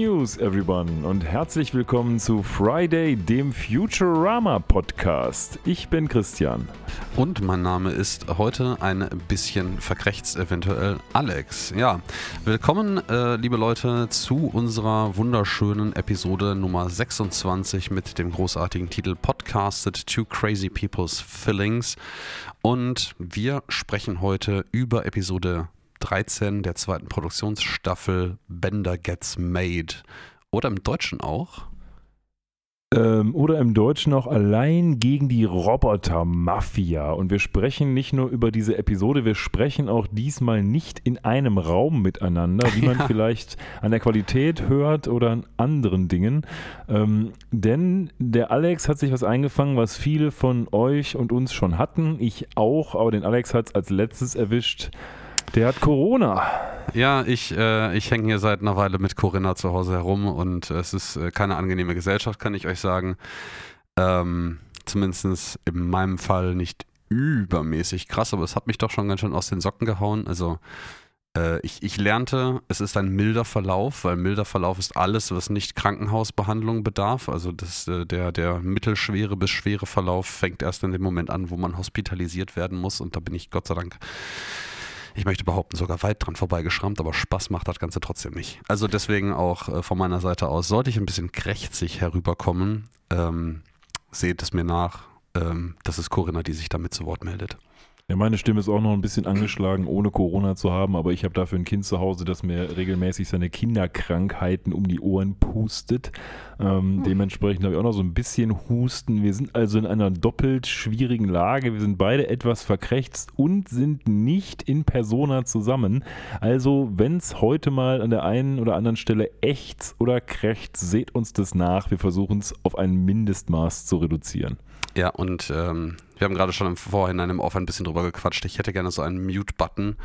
News, everyone, und herzlich willkommen zu Friday, dem Futurama Podcast. Ich bin Christian. Und mein Name ist heute ein bisschen verkrächzt, eventuell Alex. Ja, willkommen, äh, liebe Leute, zu unserer wunderschönen Episode Nummer 26 mit dem großartigen Titel Podcasted to Crazy People's Fillings. Und wir sprechen heute über Episode 13 der zweiten Produktionsstaffel Bender Gets Made. Oder im Deutschen auch. Ähm, oder im Deutschen auch allein gegen die Roboter-Mafia. Und wir sprechen nicht nur über diese Episode, wir sprechen auch diesmal nicht in einem Raum miteinander, wie man ja. vielleicht an der Qualität hört oder an anderen Dingen. Ähm, denn der Alex hat sich was eingefangen, was viele von euch und uns schon hatten. Ich auch, aber den Alex hat es als letztes erwischt. Der hat Corona. Ja, ich, äh, ich hänge hier seit einer Weile mit Corinna zu Hause herum und es ist äh, keine angenehme Gesellschaft, kann ich euch sagen. Ähm, Zumindest in meinem Fall nicht übermäßig krass, aber es hat mich doch schon ganz schön aus den Socken gehauen. Also äh, ich, ich lernte, es ist ein milder Verlauf, weil milder Verlauf ist alles, was nicht Krankenhausbehandlung bedarf. Also das, äh, der, der mittelschwere bis schwere Verlauf fängt erst in dem Moment an, wo man hospitalisiert werden muss und da bin ich Gott sei Dank ich möchte behaupten, sogar weit dran vorbeigeschrammt, aber Spaß macht das Ganze trotzdem nicht. Also deswegen auch äh, von meiner Seite aus, sollte ich ein bisschen krächzig herüberkommen, ähm, seht es mir nach. Ähm, das ist Corinna, die sich damit zu Wort meldet. Ja, meine Stimme ist auch noch ein bisschen angeschlagen, ohne Corona zu haben, aber ich habe dafür ein Kind zu Hause, das mir regelmäßig seine Kinderkrankheiten um die Ohren pustet. Ähm, hm. Dementsprechend habe ich auch noch so ein bisschen Husten. Wir sind also in einer doppelt schwierigen Lage. Wir sind beide etwas verkrächzt und sind nicht in Persona zusammen. Also, wenn es heute mal an der einen oder anderen Stelle echt oder krächzt, seht uns das nach. Wir versuchen es auf ein Mindestmaß zu reduzieren. Ja, und ähm, wir haben gerade schon im Vorhinein im Off ein bisschen drüber gequatscht. Ich hätte gerne so einen Mute-Button,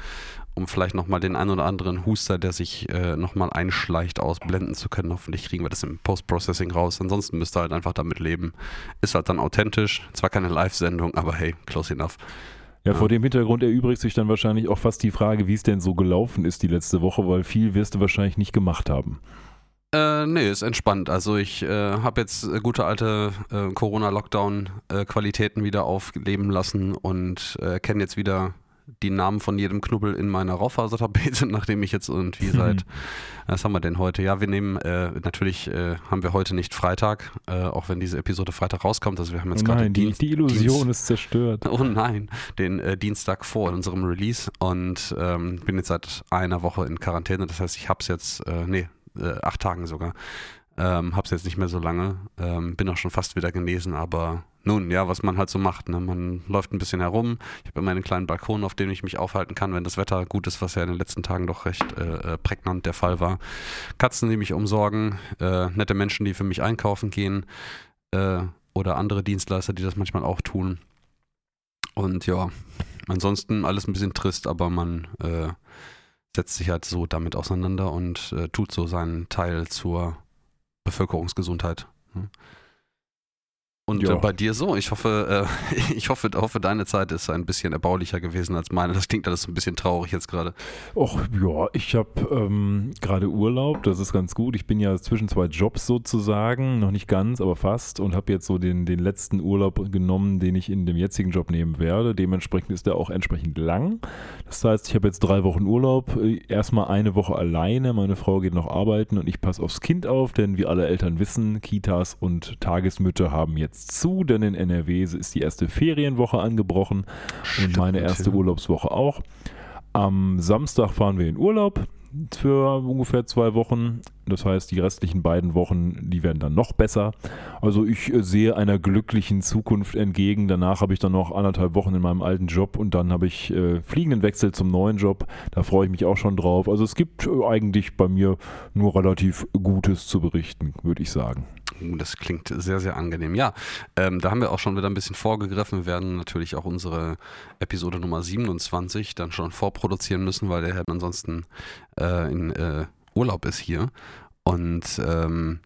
um vielleicht nochmal den einen oder anderen Huster, der sich äh, nochmal einschleicht, ausblenden zu können. Hoffentlich kriegen wir das im Post-Processing raus. Ansonsten müsst ihr halt einfach damit leben. Ist halt dann authentisch. Zwar keine Live-Sendung, aber hey, close enough. Ja, vor dem Hintergrund erübrigt sich dann wahrscheinlich auch fast die Frage, wie es denn so gelaufen ist die letzte Woche, weil viel wirst du wahrscheinlich nicht gemacht haben. Äh, nee, ist entspannt. Also ich äh, habe jetzt äh, gute alte äh, Corona-Lockdown-Qualitäten wieder aufleben lassen und äh, kenne jetzt wieder die Namen von jedem Knubbel in meiner Raufasertapete, nachdem ich jetzt irgendwie seit, was haben wir denn heute? Ja, wir nehmen, äh, natürlich äh, haben wir heute nicht Freitag, äh, auch wenn diese Episode Freitag rauskommt. Also wir haben jetzt oh gerade die, die Illusion Dienst, ist zerstört. Oh nein, den äh, Dienstag vor in unserem Release und ähm, bin jetzt seit einer Woche in Quarantäne. Das heißt, ich habe es jetzt, äh, nee, äh, acht Tagen sogar. Ähm, hab's jetzt nicht mehr so lange. Ähm, bin auch schon fast wieder genesen, aber nun, ja, was man halt so macht. Ne? Man läuft ein bisschen herum. Ich habe immer einen kleinen Balkon, auf dem ich mich aufhalten kann, wenn das Wetter gut ist, was ja in den letzten Tagen doch recht äh, äh, prägnant der Fall war. Katzen, die mich umsorgen, äh, nette Menschen, die für mich einkaufen gehen äh, oder andere Dienstleister, die das manchmal auch tun. Und ja, ansonsten alles ein bisschen trist, aber man äh, setzt sich halt so damit auseinander und äh, tut so seinen Teil zur Bevölkerungsgesundheit. Hm. Und äh, bei dir so, ich hoffe, äh, ich hoffe, hoffe, deine Zeit ist ein bisschen erbaulicher gewesen als meine. Das klingt alles ein bisschen traurig jetzt gerade. Och, ja, ich habe ähm, gerade Urlaub, das ist ganz gut. Ich bin ja zwischen zwei Jobs sozusagen, noch nicht ganz, aber fast und habe jetzt so den, den letzten Urlaub genommen, den ich in dem jetzigen Job nehmen werde. Dementsprechend ist der auch entsprechend lang. Das heißt, ich habe jetzt drei Wochen Urlaub, erstmal eine Woche alleine. Meine Frau geht noch arbeiten und ich passe aufs Kind auf, denn wie alle Eltern wissen, Kitas und Tagesmütter haben jetzt jetzt zu, denn in NRW ist die erste Ferienwoche angebrochen Stimmt, und meine erste ja. Urlaubswoche auch. Am Samstag fahren wir in Urlaub für ungefähr zwei Wochen. Das heißt, die restlichen beiden Wochen, die werden dann noch besser. Also ich äh, sehe einer glücklichen Zukunft entgegen. Danach habe ich dann noch anderthalb Wochen in meinem alten Job und dann habe ich äh, fliegenden Wechsel zum neuen Job. Da freue ich mich auch schon drauf. Also es gibt äh, eigentlich bei mir nur relativ Gutes zu berichten, würde ich sagen. Das klingt sehr, sehr angenehm. Ja, ähm, da haben wir auch schon wieder ein bisschen vorgegriffen. Wir werden natürlich auch unsere Episode Nummer 27 dann schon vorproduzieren müssen, weil der Herr ansonsten äh, in äh, Urlaub ist hier. Und ähm,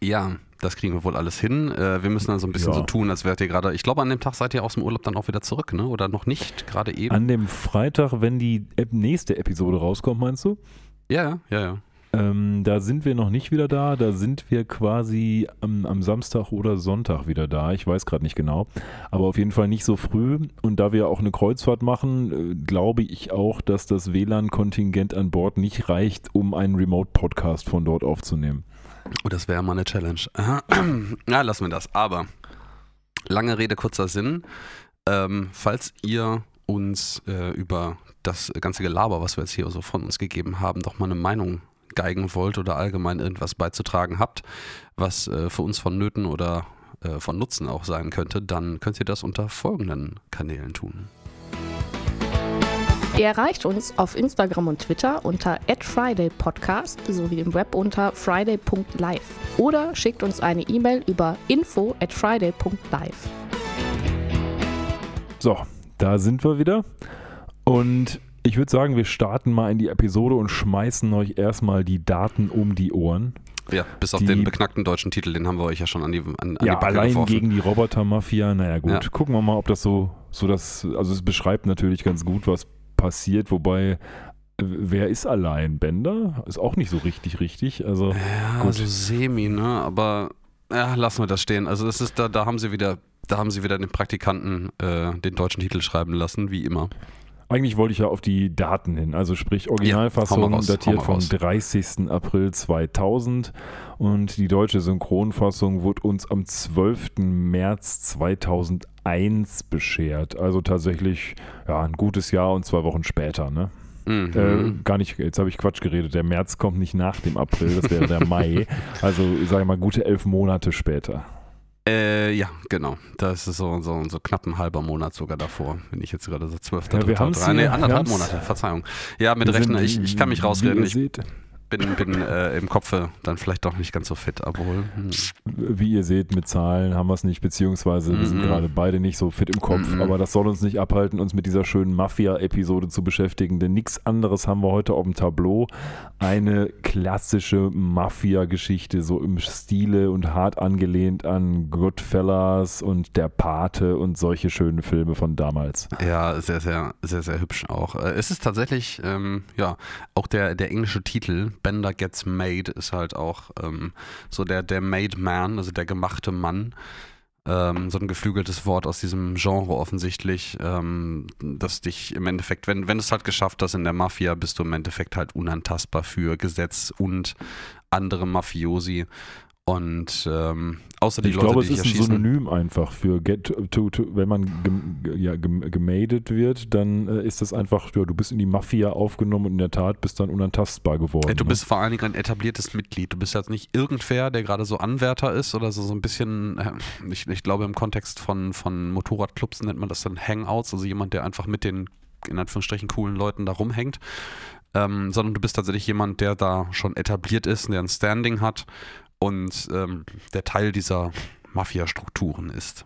ja, das kriegen wir wohl alles hin. Äh, wir müssen dann so ein bisschen ja. so tun, als wärt ihr gerade. Ich glaube, an dem Tag seid ihr aus dem Urlaub dann auch wieder zurück, ne? Oder noch nicht, gerade eben? An dem Freitag, wenn die nächste Episode rauskommt, meinst du? Ja, ja, ja. Ähm, da sind wir noch nicht wieder da. Da sind wir quasi am, am Samstag oder Sonntag wieder da. Ich weiß gerade nicht genau. Aber auf jeden Fall nicht so früh. Und da wir auch eine Kreuzfahrt machen, äh, glaube ich auch, dass das WLAN-Kontingent an Bord nicht reicht, um einen Remote-Podcast von dort aufzunehmen. Oh, das wäre mal eine Challenge. ja, lassen wir das. Aber lange Rede, kurzer Sinn. Ähm, falls ihr uns äh, über das ganze Gelaber, was wir jetzt hier so von uns gegeben haben, doch mal eine Meinung geigen wollt oder allgemein irgendwas beizutragen habt, was äh, für uns vonnöten oder äh, von Nutzen auch sein könnte, dann könnt ihr das unter folgenden Kanälen tun. Ihr erreicht uns auf Instagram und Twitter unter @fridaypodcast sowie im Web unter friday.live oder schickt uns eine E-Mail über info at friday.live. So, da sind wir wieder. Und ich würde sagen, wir starten mal in die Episode und schmeißen euch erstmal die Daten um die Ohren. Ja, bis auf die, den beknackten deutschen Titel, den haben wir euch ja schon an die an, an Ja, die allein geworfen. gegen die Roboter-Mafia, naja gut, Ja. gucken wir mal, ob das so, so das, also es beschreibt natürlich ganz gut, was passiert, wobei, äh, wer ist allein? Bender? Ist auch nicht so richtig richtig, also Ja, Gut. so semi, ne? Aber ja, lassen wir das stehen. Also es ist da, da haben sie wieder, da haben sie wieder den Praktikanten äh, den deutschen Titel schreiben lassen, wie immer. Eigentlich wollte ich ja auf die Daten hin, also sprich Originalfassung raus, hau datiert vom raus. 30. April 2000 und die deutsche Synchronfassung wurde uns am 12. März 2001 beschert. Also tatsächlich ja, ein gutes Jahr und zwei Wochen später. Ne? Mhm. Äh, gar nicht, jetzt habe ich Quatsch geredet. Der März kommt nicht nach dem April, das wäre der Mai. Also ich sage mal gute elf Monate später. Äh, ja, genau. Das ist so, so, so knapp ein halber Monat sogar davor, wenn ich jetzt gerade so zwölf, Ja, wir haben's hier- nee, anderthalb Monate, Verzeihung. Ja, mit Rechner, ich, ich kann mich rausreden, ich seht, bin, bin äh, im Kopfe dann vielleicht doch nicht ganz so fit, obwohl. Hm. wie ihr seht, mit Zahlen haben wir es nicht, beziehungsweise wir sind Mhm. gerade beide nicht so fit im Kopf, Mhm. aber das soll uns nicht abhalten, uns mit dieser schönen Mafia-Episode zu beschäftigen, denn nichts anderes haben wir heute auf dem Tableau. Eine klassische Mafia-Geschichte, so im Stile und hart angelehnt an Goodfellas und Der Pate und solche schönen Filme von damals. Ja, sehr, sehr, sehr, sehr hübsch auch. Äh, Es ist tatsächlich, ähm, ja, auch der, der englische Titel, Bender Gets Made, ist halt auch ähm, so der, der Made Man, also der gemachte Mann. Ähm, so ein geflügeltes Wort aus diesem Genre offensichtlich, ähm, das dich im Endeffekt, wenn, wenn du es halt geschafft hast in der Mafia, bist du im Endeffekt halt unantastbar für Gesetz und andere Mafiosi. Und ähm, außer die Ich Leute, glaube, die es ist ein. Synonym einfach für get to, to, wenn man gem, ja, gem, gemadet wird, dann äh, ist das einfach, ja, du bist in die Mafia aufgenommen und in der Tat bist dann unantastbar geworden. Äh, Du ne? bist vor allen Dingen ein etabliertes Mitglied. Du bist jetzt nicht irgendwer, der gerade so Anwärter ist oder so, so ein bisschen, äh, ich, ich glaube im Kontext von, von Motorradclubs nennt man das dann Hangouts, also jemand, der einfach mit den in Anführungsstrichen coolen Leuten da rumhängt. Ähm, sondern du bist tatsächlich jemand, der da schon etabliert ist, der ein Standing hat und ähm, der Teil dieser Mafia-Strukturen ist.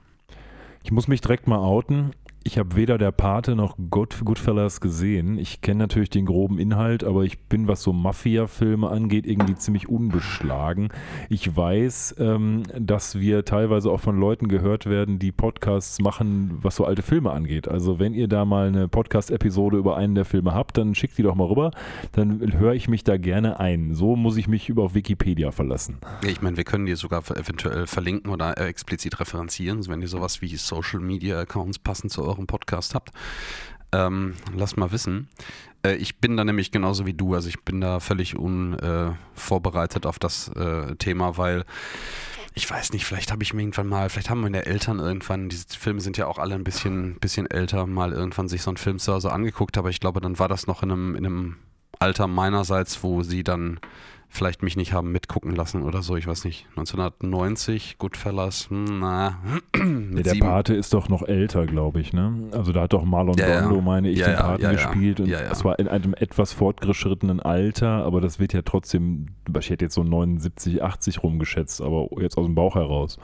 Ich muss mich direkt mal outen. Ich habe weder der Pate noch Good, Goodfellas gesehen. Ich kenne natürlich den groben Inhalt, aber ich bin, was so Mafia-Filme angeht, irgendwie ziemlich unbeschlagen. Ich weiß, ähm, dass wir teilweise auch von Leuten gehört werden, die Podcasts machen, was so alte Filme angeht. Also wenn ihr da mal eine Podcast-Episode über einen der Filme habt, dann schickt die doch mal rüber. Dann höre ich mich da gerne ein. So muss ich mich über Wikipedia verlassen. Ich meine, wir können die sogar eventuell verlinken oder explizit referenzieren, wenn ihr sowas wie Social Media Accounts passend zu eurem Podcast habt. Ähm, lasst mal wissen. Äh, ich bin da nämlich genauso wie du, also ich bin da völlig unvorbereitet auf das äh, Thema, weil ich weiß nicht, vielleicht habe ich mir irgendwann mal, vielleicht haben meine Eltern irgendwann, diese Filme sind ja auch alle ein bisschen, bisschen älter, mal irgendwann sich so einen Film zu Hause angeguckt, aber ich glaube, dann war das noch in einem, in einem Alter meinerseits, wo sie dann vielleicht mich nicht haben mitgucken lassen oder so, ich weiß nicht. 1990, Goodfellas, hm, na, mit der sieben. Pate ist doch noch älter, glaube ich, ne? Also da hat doch Marlon Ja, ja. Brando, meine ich, Ja, den ja, Paten ja, ja. gespielt und Ja, ja. es war in einem etwas fortgeschrittenen Alter, aber das wird ja trotzdem, ich hätte jetzt so 79, 80 rumgeschätzt, aber jetzt aus dem Bauch heraus.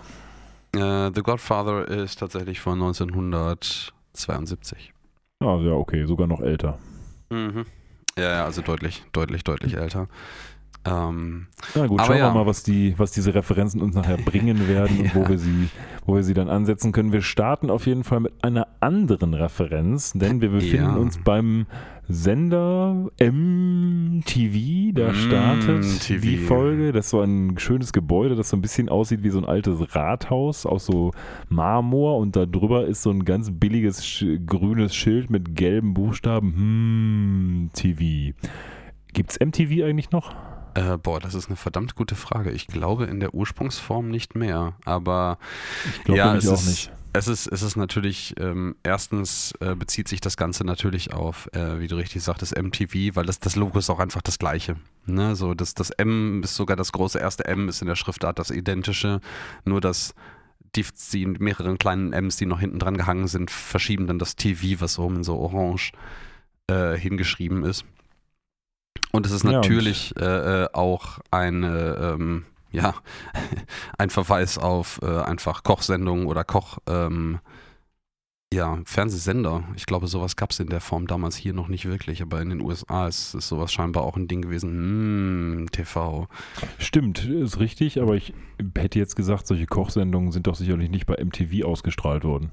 Äh, The Godfather ist tatsächlich von 1972. Ja, ja, okay, sogar noch älter. Mhm. Ja, ja, also deutlich, deutlich, deutlich älter. Ähm, Na gut, schauen ja. wir mal, was, die, was diese Referenzen uns nachher bringen werden und wo, Ja. wir sie, wo wir sie dann ansetzen können. Wir starten auf jeden Fall mit einer anderen Referenz, denn wir befinden Ja. uns beim Sender MTV. Da startet MTV. die Folge. Das ist so ein schönes Gebäude, das so ein bisschen aussieht wie so ein altes Rathaus aus so Marmor und da drüber ist so ein ganz billiges grünes Schild mit gelben Buchstaben. Hm, TV. Gibt's MTV eigentlich noch? Äh, boah, das ist eine verdammt gute Frage. Ich glaube in der Ursprungsform nicht mehr, aber Ich glaube Ja, es auch ist- nicht. Es ist, es ist natürlich, ähm, erstens äh, bezieht sich das Ganze natürlich auf, äh, wie du richtig sagtest, MTV, weil das, das Logo ist auch einfach das gleiche. Ne? So, das, das M ist sogar das große erste M, ist in der Schriftart das identische, nur dass die, die mehreren kleinen M's, die noch hinten dran gehangen sind, verschieben dann das TV, was oben so orange äh, hingeschrieben ist. Und es ist Ja, natürlich äh, äh, auch eine, ähm, ja, ein Verweis auf äh, einfach Kochsendungen oder Koch, ähm, ja, Fernsehsender. Ich glaube, sowas gab es in der Form damals hier noch nicht wirklich, aber in den USA ist, ist sowas scheinbar auch ein Ding gewesen. Mm, TV. Stimmt, ist richtig, aber ich hätte jetzt gesagt, solche Kochsendungen sind doch sicherlich nicht bei MTV ausgestrahlt worden.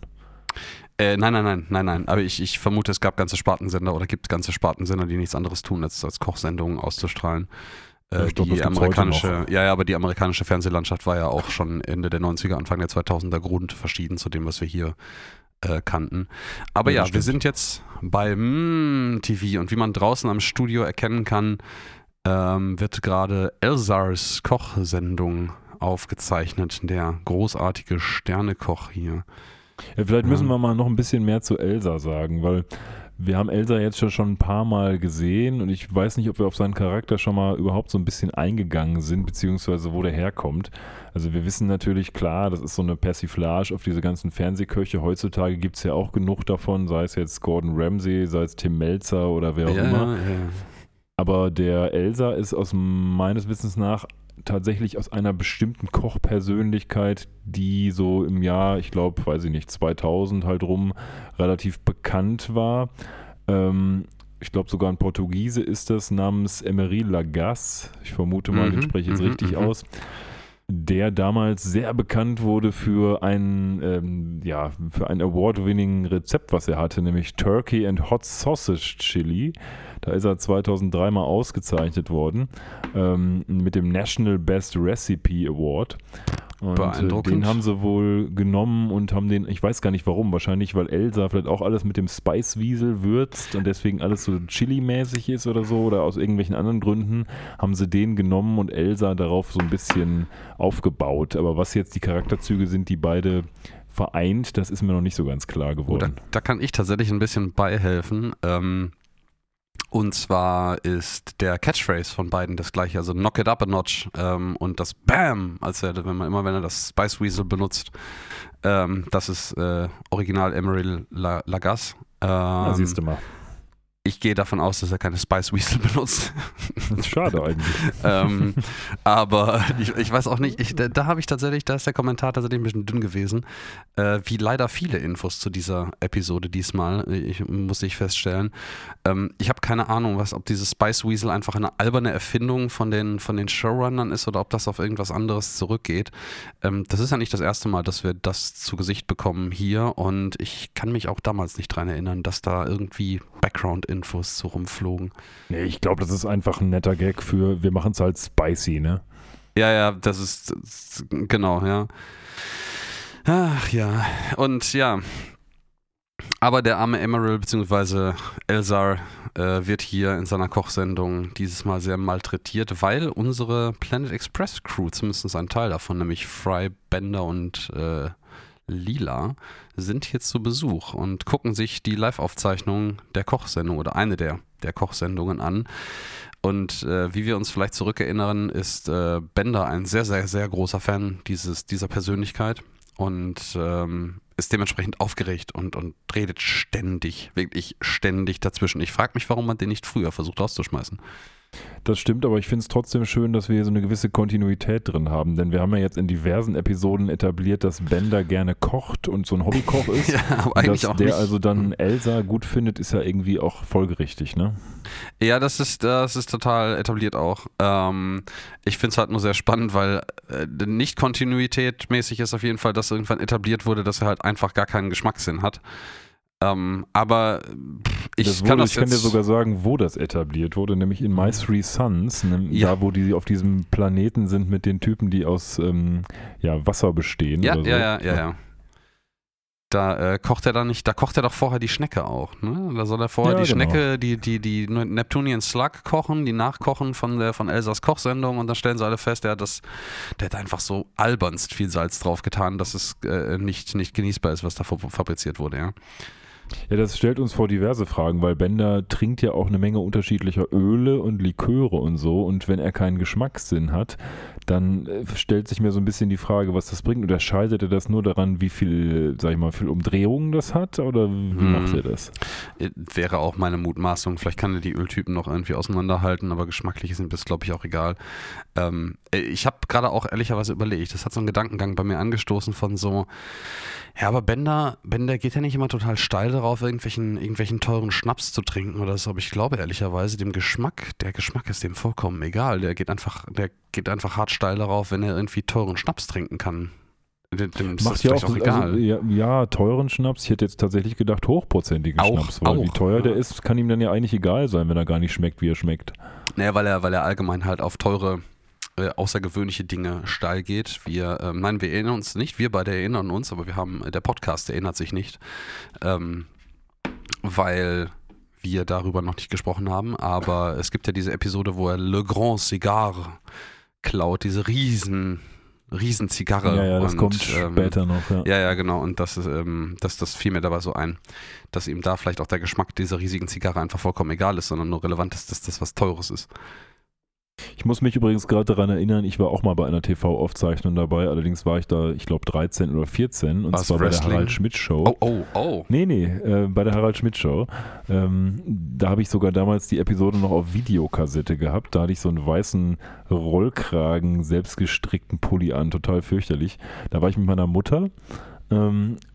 Äh, nein, nein, nein, nein, nein. Aber ich, ich vermute, es gab ganze Spartensender oder gibt ganze Spartensender, die nichts anderes tun, als, als Kochsendungen auszustrahlen. Äh, ich glaub, die amerikanische, ja, ja, aber die amerikanische Fernsehlandschaft war ja auch schon Ende der 90er, Anfang der 2000er grundverschieden zu dem, was wir hier äh, kannten. Aber Ja, ja, wir sind jetzt bei mm, TV und wie man draußen am Studio erkennen kann, ähm, wird gerade Elsars Kochsendung aufgezeichnet, der großartige Sternekoch hier. Ja, vielleicht müssen Ja. wir mal noch ein bisschen mehr zu Elsa sagen, weil wir haben Elsa jetzt schon, ein paar Mal gesehen und ich weiß nicht, ob wir auf seinen Charakter schon mal überhaupt so ein bisschen eingegangen sind, beziehungsweise wo der herkommt. Also wir wissen natürlich klar, das ist so eine Persiflage auf diese ganzen Fernsehköche. Heutzutage gibt es ja auch genug davon, sei es jetzt Gordon Ramsay, sei es Tim Melzer oder wer auch immer. ja. Aber der Elsa ist aus meines Wissens nach tatsächlich aus einer bestimmten Kochpersönlichkeit, die so im Jahr, ich glaube, weiß ich nicht, 2000 halt rum relativ bekannt war. Ähm, ich glaube sogar ein Portugiese ist das namens Emery Lagasse. Ich vermute mal, den Mhm, spreche ich jetzt mhm, richtig mhm. aus. Der damals sehr bekannt wurde für ein, ähm, ja, für ein award-winning Rezept, was er hatte, nämlich Turkey and Hot Sausage Chili. Da ist er 2003 mal ausgezeichnet worden ähm, mit dem National Best Recipe Award. Und äh, Beeindruckend. den haben sie wohl genommen und haben den, ich weiß gar nicht warum, wahrscheinlich weil Elsa vielleicht auch alles mit dem Spicewiesel würzt und deswegen alles so Chili-mäßig ist oder so oder aus irgendwelchen anderen Gründen haben sie den genommen und Elsa darauf so ein bisschen aufgebaut. Aber was jetzt die Charakterzüge sind, die beide vereint, das ist mir noch nicht so ganz klar Oh, da, geworden. da kann ich tatsächlich ein bisschen beihelfen. Ähm, und zwar ist der Catchphrase von beiden das gleiche, also knock it up a notch ähm, und das Bam, als er, wenn man immer wenn er das Spice Weasel benutzt, ähm, das ist äh, Original Emery La, Lagasse. Ähm, Ah, siehst du mal. Ich gehe davon aus, dass er keine Spice Weasel benutzt. Schade eigentlich. ähm, aber ich, ich weiß auch nicht, ich, da, da habe ich tatsächlich, da ist der Kommentar tatsächlich ein bisschen dünn gewesen, äh, wie leider viele Infos zu dieser Episode diesmal, ich, muss ich feststellen. Ähm, ich habe keine Ahnung, was, ob dieses Spice Weasel einfach eine alberne Erfindung von den, von den Showrunnern ist oder ob das auf irgendwas anderes zurückgeht. Ähm, das ist ja nicht das erste Mal, dass wir das zu Gesicht bekommen hier und ich kann mich auch damals nicht dran erinnern, dass da irgendwie Background-Infos so rumflogen. Nee, ich glaube, das ist einfach ein netter Gag für, wir machen es halt spicy, ne? Ja, ja, das ist, das genau, ja. Ach ja, und ja. Aber der arme Emerald bzw. Elzar äh, wird hier in seiner Kochsendung dieses Mal sehr malträtiert, weil unsere Planet Express Crew, zumindest ein Teil davon, nämlich Fry, Bender und äh, Lila, sind hier zu Besuch und gucken sich die Live-Aufzeichnung der Kochsendung oder eine der, der Kochsendungen an. Und äh, wie wir uns vielleicht zurückerinnern, ist äh, Bender ein sehr, sehr, sehr großer Fan dieses, dieser Persönlichkeit und ähm, ist dementsprechend aufgeregt und, und redet ständig, wirklich ständig dazwischen. Ich frage mich, warum man den nicht früher versucht rauszuschmeißen. Das stimmt, aber ich finde es trotzdem schön, dass wir hier so eine gewisse Kontinuität drin haben, denn wir haben ja jetzt in diversen Episoden etabliert, dass Bender gerne kocht und so ein Hobbykoch ist. ja, aber eigentlich dass auch der nicht. also dann Elsa gut findet, ist ja irgendwie auch folgerichtig, ne? Ja, das ist, das ist total etabliert auch. Ähm, ich finde es halt nur sehr spannend, weil äh, nicht Kontinuität mäßig ist auf jeden Fall, dass irgendwann etabliert wurde, dass er halt einfach gar keinen Geschmackssinn hat. Ähm, aber pff, ich kann wurde, das ich kann dir sogar sagen, wo das etabliert wurde, nämlich in My Three Sons, ne, Ja. da wo die auf diesem Planeten sind mit den Typen, die aus ähm, ja, Wasser bestehen. Ja, so. ja, ja, ja, ja. Da äh, kocht er dann nicht, da kocht er doch vorher die Schnecke auch, ne? Da soll er vorher die genau. Schnecke, die, die, die Neptunian Slug kochen, die nachkochen von der von Elsas Kochsendung und dann stellen sie alle fest, der hat das, der hat einfach so albernst viel Salz drauf getan, dass es äh, nicht, nicht genießbar ist, was da fa- fabriziert wurde, ja. Ja, das stellt uns vor diverse Fragen, weil Bender trinkt ja auch eine Menge unterschiedlicher Öle und Liköre und so. Und wenn er keinen Geschmackssinn hat, dann äh, stellt sich mir so ein bisschen die Frage, was das bringt. Unterscheidet er das nur daran, wie viel, sag ich mal, viel Umdrehungen das hat? Oder wie Hm. macht er das? Äh, Wäre auch meine Mutmaßung. Vielleicht kann er die Öltypen noch irgendwie auseinanderhalten, aber geschmacklich ist ihm das, glaube ich, auch egal. Ähm, äh, ich habe gerade auch ehrlicherweise überlegt, das hat so einen Gedankengang bei mir angestoßen von so, ja, aber Bender, Bender geht ja nicht immer total steil darauf, irgendwelchen, irgendwelchen teuren Schnaps zu trinken oder so, aber ich glaube ehrlicherweise, dem Geschmack, der Geschmack ist dem vollkommen egal. Der geht einfach, der geht einfach hart steil darauf, wenn er irgendwie teuren Schnaps trinken kann. Dem, ist Macht ja auch, auch egal. Also, ja, ja, teuren Schnaps. Ich hätte jetzt tatsächlich gedacht, hochprozentigen Auch, Schnaps. Weil wie auch, teuer der ja. ist, kann ihm dann ja eigentlich egal sein, wenn er gar nicht schmeckt, wie er schmeckt. Naja, weil er, weil er allgemein halt auf teure, äh, außergewöhnliche Dinge steil geht. Wir, ähm, nein, wir erinnern uns nicht, wir beide erinnern uns, aber wir haben, der Podcast erinnert sich nicht, ähm, weil wir darüber noch nicht gesprochen haben. Aber es gibt ja diese Episode, wo er Le Grand Cigare klaut, diese riesen, riesen Zigarre. ja, ja, das und, kommt ähm, später noch. Ja. ja, ja, genau. Und das, ist, ähm, das, das fiel mir dabei so ein, dass ihm da vielleicht auch der Geschmack dieser riesigen Zigarre einfach vollkommen egal ist, sondern nur relevant ist, dass das was Teures ist. Ich muss mich übrigens gerade daran erinnern, ich war auch mal bei einer TV-Aufzeichnung dabei, allerdings war ich da, ich glaube, 13 oder 14 und War's zwar bei der Wrestling? Harald Schmidt Show. Oh, oh, oh. Nee, nee, äh, bei der Harald Schmidt Show. Ähm, da habe ich sogar damals die Episode noch auf Videokassette gehabt. Da hatte ich so einen weißen Rollkragen, selbstgestrickten Pulli an, total fürchterlich. Da war ich mit meiner Mutter.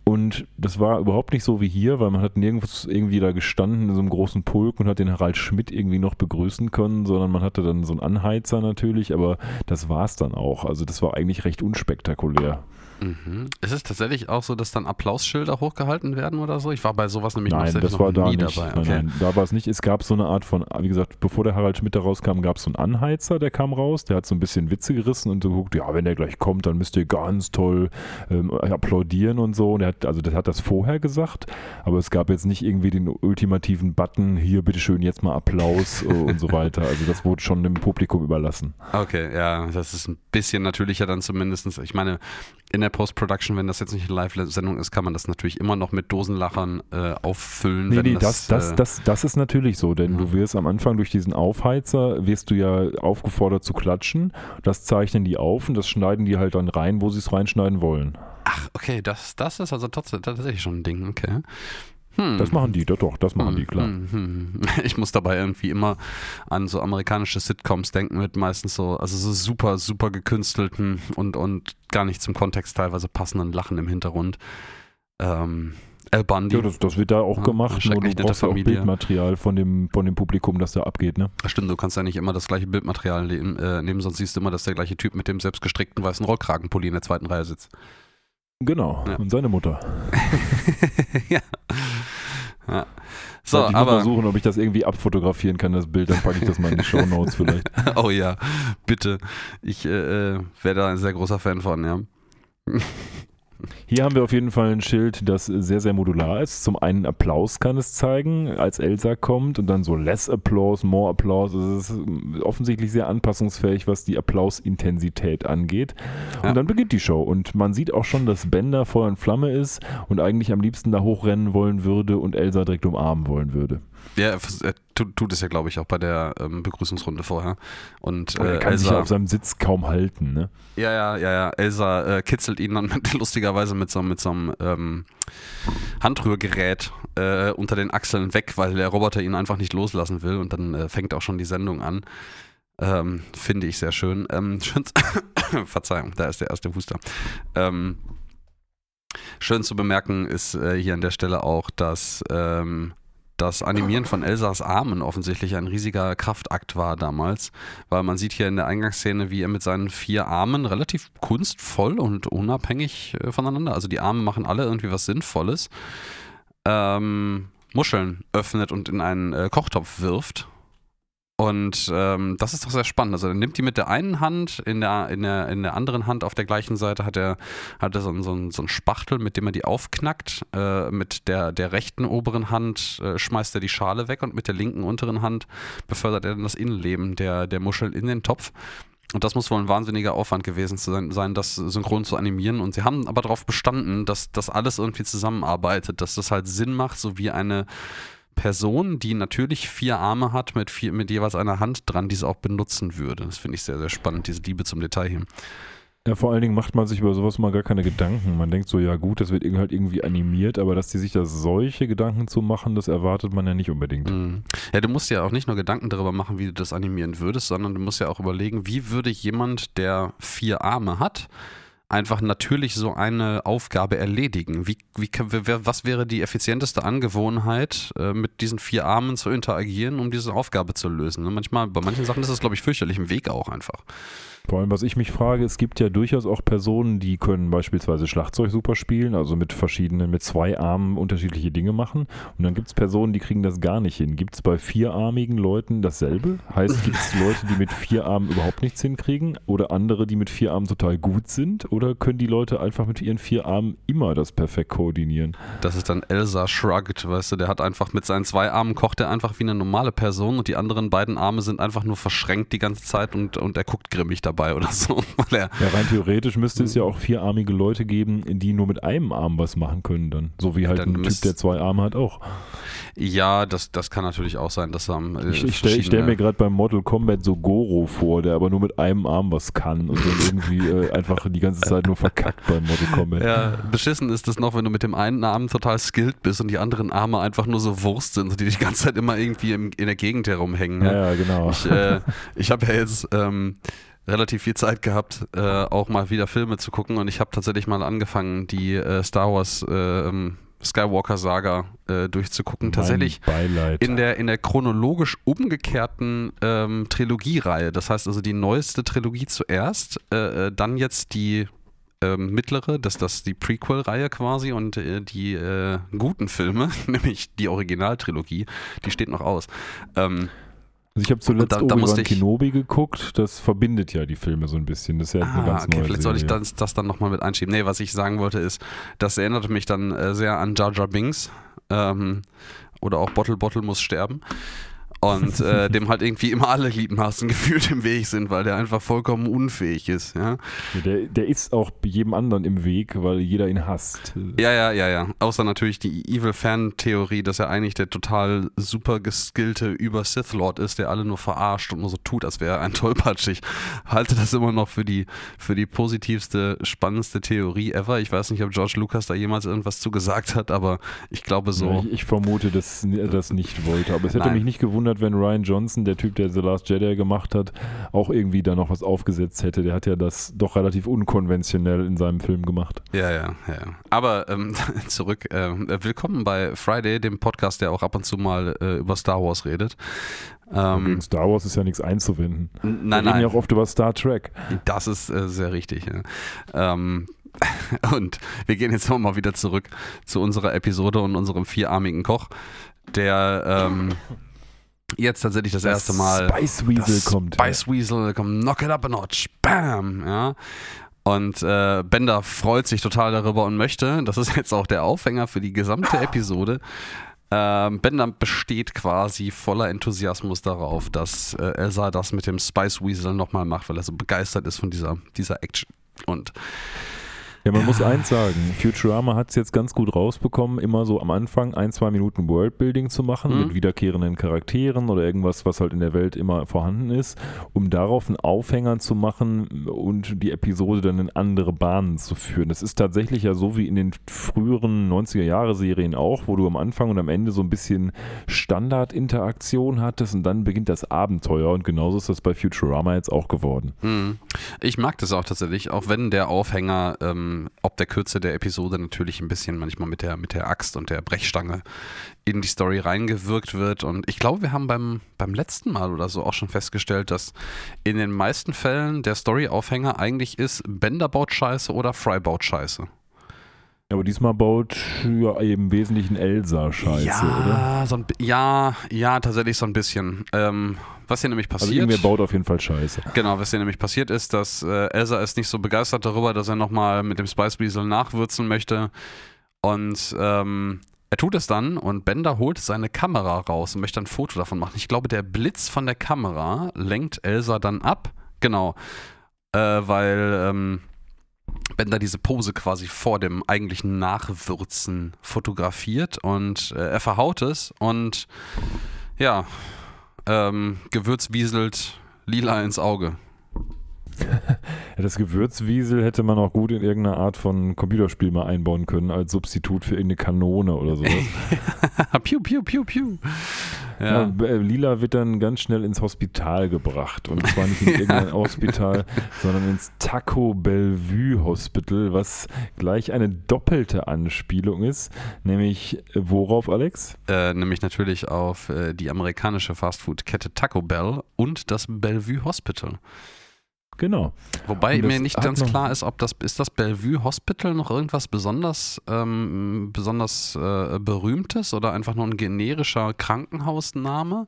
Und das war überhaupt nicht so wie hier, weil man hat nirgends irgendwie da gestanden in so einem großen Pulk und hat den Harald Schmidt irgendwie noch begrüßen können, sondern man hatte dann so einen Anheizer natürlich, aber das war es dann auch. Also das war eigentlich recht unspektakulär. Mhm. Ist es tatsächlich auch so, dass dann Applausschilder hochgehalten werden oder so? Ich war bei sowas nämlich Nein, das war da nie nicht. dabei. Nein, Okay. nein, da war es nicht. Es gab so eine Art von, wie gesagt, bevor der Harald Schmidt da rauskam, gab es so einen Anheizer, der kam raus, der hat so ein bisschen Witze gerissen und so geguckt, ja, wenn der gleich kommt, dann müsst ihr ganz toll ähm, applaudieren und so. Und er hat, also das hat das vorher gesagt, aber es gab jetzt nicht irgendwie den ultimativen Button, hier bitteschön jetzt mal Applaus äh, und so weiter. Also das wurde schon dem Publikum überlassen. Okay, ja, das ist ein bisschen natürlicher dann zumindest. Ich meine, in der Post-Production, wenn das jetzt nicht eine Live-Sendung ist, kann man das natürlich immer noch mit Dosenlachern äh, auffüllen. Nee, nee, das, das, äh, das, das ist natürlich so, denn Mhm. du wirst am Anfang durch diesen Aufheizer, wirst du ja aufgefordert zu klatschen. Das zeichnen die auf und das schneiden die halt dann rein, wo sie es reinschneiden wollen. Ach, okay, das, das ist also trotzdem tatsächlich schon ein Ding, okay. Hm. Das machen die, doch, doch, das machen die, klar. Hm, hm, hm. Ich muss dabei irgendwie immer an so amerikanische Sitcoms denken mit meistens so, also so super, super gekünstelten und, und gar nicht zum Kontext teilweise passenden Lachen im Hintergrund. Ähm, Al Bundy. Ja, das, das wird da auch Ja, gemacht, nur du brauchst ja auch. Bildmaterial von dem, von dem Publikum, das da abgeht, ne? Stimmt, du kannst ja nicht immer das gleiche Bildmaterial nehmen, äh, nehmen, sonst siehst du immer, dass der gleiche Typ mit dem selbstgestrickten weißen Rollkragenpulli in der zweiten Reihe sitzt. Genau, Ja. und seine Mutter. ja. ja. So, ich aber. mal suchen, ob ich das irgendwie abfotografieren kann, das Bild, dann packe ich das mal in die Show Notes vielleicht. Oh ja, bitte. Ich äh, äh, wäre da ein sehr großer Fan von, ja. Hier haben wir auf jeden Fall ein Schild, das sehr, sehr modular ist. Zum einen Applaus kann es zeigen, als Elsa kommt und dann so less applause, more applause. Also es ist offensichtlich sehr anpassungsfähig, was die Applausintensität angeht. Ja. Und dann beginnt die Show und man sieht auch schon, dass Bender Feuer und Flamme ist und eigentlich am liebsten da hochrennen wollen würde und Elsa direkt umarmen wollen würde. Ja, er tut, tut es ja, glaube ich, auch bei der ähm, Begrüßungsrunde vorher. Und, Und er äh, kann sich Elsa, ja auf seinem Sitz kaum halten, ne? ja, ja, ja, ja. Elsa äh, kitzelt ihn dann mit, lustigerweise mit so, mit so einem ähm, Handrührgerät äh, unter den Achseln weg, weil der Roboter ihn einfach nicht loslassen will. Und dann äh, fängt auch schon die Sendung an. Ähm, Finde ich sehr schön. Ähm, schön Verzeihung, da ist der erste Huster. Ähm, schön zu bemerken ist äh, hier an der Stelle auch, dass ähm, das Animieren von Elsas Armen offensichtlich ein riesiger Kraftakt war damals, weil man sieht hier in der Eingangsszene, wie er mit seinen vier Armen relativ kunstvoll und unabhängig äh, voneinander, also die Arme machen alle irgendwie was Sinnvolles, ähm, Muscheln öffnet und in einen äh, Kochtopf wirft. Und ähm, das ist doch sehr spannend. Also er nimmt die mit der einen Hand, in der, in der, in der anderen Hand auf der gleichen Seite hat er, hat er so, einen- so, einen- so einen Spachtel, mit dem er die aufknackt. Äh, mit der, der rechten oberen Hand äh, schmeißt er die Schale weg und mit der linken unteren Hand befördert er dann das Innenleben der, der Muschel in den Topf. Und das muss wohl ein wahnsinniger Aufwand gewesen sein, das synchron zu animieren. Und sie haben aber darauf bestanden, dass das alles irgendwie zusammenarbeitet, dass das halt Sinn macht, so wie eine Person, die natürlich vier Arme hat, mit, vier, mit jeweils einer Hand dran, diese auch benutzen würde. Das finde ich sehr, sehr spannend, diese Liebe zum Detail hier. Ja, vor allen Dingen macht man sich über sowas mal gar keine Gedanken. Man denkt so, ja gut, das wird irgendwie halt irgendwie animiert, aber dass die sich da solche Gedanken zu machen, das erwartet man ja nicht unbedingt. Mhm. Ja, du musst ja auch nicht nur Gedanken darüber machen, wie du das animieren würdest, sondern du musst ja auch überlegen, wie würde jemand, der vier Arme hat, einfach natürlich so eine Aufgabe erledigen? Wie, wie, was wäre die effizienteste Angewohnheit, äh, mit diesen vier Armen zu interagieren, um diese Aufgabe zu lösen? Ne? Manchmal, bei manchen Sachen ist das, glaube ich, fürchterlich im Weg auch einfach. Vor allem, was ich mich frage, es gibt ja durchaus auch Personen, die können beispielsweise Schlagzeug super spielen, also mit verschiedenen, mit zwei Armen unterschiedliche Dinge machen. Und dann gibt es Personen, die kriegen das gar nicht hin. Gibt es bei vierarmigen Leuten dasselbe? Heißt, gibt es Leute, die mit vier Armen überhaupt nichts hinkriegen? Oder andere, die mit vier Armen total gut sind? Oder können die Leute einfach mit ihren vier Armen immer das perfekt koordinieren? Das ist dann Elsa Shrugged, weißt du, der hat einfach mit seinen zwei Armen kocht er einfach wie eine normale Person und die anderen beiden Arme sind einfach nur verschränkt die ganze Zeit und, und er guckt grimmig dabei oder so. Ja, rein theoretisch müsste es ja auch vierarmige Leute geben, die nur mit einem Arm was machen können dann. So wie halt ein Typ, der zwei Arme hat auch. ja, das, das kann natürlich auch sein, dass er am, äh, Ich, ich stelle stell mir gerade beim Mortal Kombat so Goro vor, der aber nur mit einem Arm was kann und dann irgendwie äh, einfach die ganze Zeit nur verkackt beim Mortal Kombat. ja, beschissen ist es noch, wenn du mit dem einen Arm total skilled bist und die anderen Arme einfach nur so Wurst sind, die die ganze Zeit immer irgendwie im, in der Gegend herumhängen. Ne? Ja, ja, genau. Ich, äh, ich habe ja jetzt ähm, relativ viel Zeit gehabt, äh, auch mal wieder Filme zu gucken und ich habe tatsächlich mal angefangen, die äh, Star Wars äh, ähm, Skywalker Saga äh, durchzugucken. Tatsächlich Mein Beileid. in der, in der chronologisch umgekehrten ähm, Trilogiereihe. Das heißt also die neueste Trilogie zuerst, äh, dann jetzt die ähm, mittlere, das das die Prequel-Reihe quasi und äh, die äh, guten Filme, nämlich die Originaltrilogie, die steht noch aus. Ähm, also ich habe zuletzt da- da Obi-Wan Kenobi geguckt, das verbindet ja die Filme so ein bisschen. Das ist ja eine Ah, ganz okay, neue vielleicht soll ich das, das dann nochmal mit einschieben. Nee, was ich sagen wollte ist, das erinnerte mich dann äh, sehr an Jar Jar Binks ähm, oder auch Bottle Bottle muss sterben. Und äh, dem halt irgendwie immer alle Gliedmaßen gefühlt im Weg sind, weil der einfach vollkommen unfähig ist. Ja, Der, der ist auch jedem anderen im Weg, weil jeder ihn hasst. ja, ja, ja. ja. Außer natürlich die Evil-Fan-Theorie, dass er eigentlich der total super geskillte Über-Sith-Lord ist, der alle nur verarscht und nur so tut, als wäre er ein tollpatschig. Halte das immer noch für die, für die positivste, spannendste Theorie ever. Ich weiß nicht, ob George Lucas da jemals irgendwas zu gesagt hat, aber ich glaube so. Ich, ich vermute, dass er das nicht wollte. Aber es hätte Nein. mich nicht gewundert, wenn Ryan Johnson, der Typ, der The Last Jedi gemacht hat, auch irgendwie da noch was aufgesetzt hätte. Der hat ja das doch relativ unkonventionell in seinem Film gemacht. Ja, ja, ja. Aber ähm, zurück. ähm, willkommen bei Friday, dem Podcast, der auch ab und zu mal äh, über Star Wars redet. Und Gegen Ähm, Star Wars ist ja nichts einzuwenden. n- Wir nein, reden nein. ja auch oft über Star Trek. Das ist äh, sehr richtig. Ja. Ähm, und wir gehen jetzt nochmal wieder zurück zu unserer Episode und unserem vierarmigen Koch, der ähm, jetzt tatsächlich das, erste Mal Spice Weasel das kommt. Spice Weasel kommt, knock it up a notch, bam, ja. Und äh, Bender freut sich total darüber und möchte, das ist jetzt auch der Aufhänger für die gesamte Episode. Ähm, Bender besteht quasi voller Enthusiasmus darauf, dass äh, Elsa das mit dem Spice Weasel nochmal macht, weil er so begeistert ist von dieser, dieser Action. Und Ja, man muss eins sagen, Futurama hat es jetzt ganz gut rausbekommen, immer so am Anfang ein, zwei Minuten Worldbuilding zu machen Mhm. mit wiederkehrenden Charakteren oder irgendwas, was halt in der Welt immer vorhanden ist, um darauf einen Aufhänger zu machen und die Episode dann in andere Bahnen zu führen. Das ist tatsächlich ja so wie in den früheren 90er-Jahre-Serien auch, wo du am Anfang und am Ende so ein bisschen Standardinteraktion hattest und dann beginnt das Abenteuer und genauso ist das bei Futurama jetzt auch geworden. Mhm. Ich mag das auch tatsächlich, auch wenn der Aufhänger, ähm, ob der Kürze der Episode natürlich ein bisschen manchmal mit der, mit der Axt und der Brechstange in die Story reingewirkt wird. Und ich glaube, wir haben beim, beim letzten Mal oder so auch schon festgestellt, dass in den meisten Fällen der Story-Aufhänger eigentlich ist, Bender baut Scheiße oder Fry baut Scheiße. Aber diesmal baut ja im Wesentlichen Elsa Scheiße, ja, oder? So ein, ja, ja, tatsächlich so ein bisschen. Ähm, was hier nämlich Also passiert. irgendwer baut auf jeden Fall Scheiße. Genau, was hier nämlich passiert ist, dass äh, Elsa ist nicht so begeistert darüber, dass er nochmal mit dem Spice Weasel nachwürzen möchte. Und ähm, er tut es dann und Bender holt seine Kamera raus und möchte ein Foto davon machen. Ich glaube, der Blitz von der Kamera lenkt Elsa dann ab. Genau. Äh, weil ähm, Bender diese Pose quasi vor dem eigentlichen Nachwürzen fotografiert und äh, er verhaut es und ja, ähm, Gewürz wieselt lila ins Auge. Das Gewürzwiesel hätte man auch gut in irgendeiner Art von Computerspiel mal einbauen können, als Substitut für irgendeine Kanone oder sowas. piu, piu, piu, piu. Ja. Ja. äh, Lila wird dann ganz schnell ins Hospital gebracht. Und zwar nicht in irgendein Hospital, sondern ins Taco Bellevue Hospital, was gleich eine doppelte Anspielung ist. Nämlich äh, worauf, Alex? Äh, nämlich natürlich auf äh, die amerikanische Fastfood-Kette Taco Bell und das Bellevue Hospital. Genau. Wobei mir nicht ganz klar ist, ob das ist das Bellevue Hospital noch irgendwas besonders ähm, besonders äh, berühmtes oder einfach nur ein generischer Krankenhausname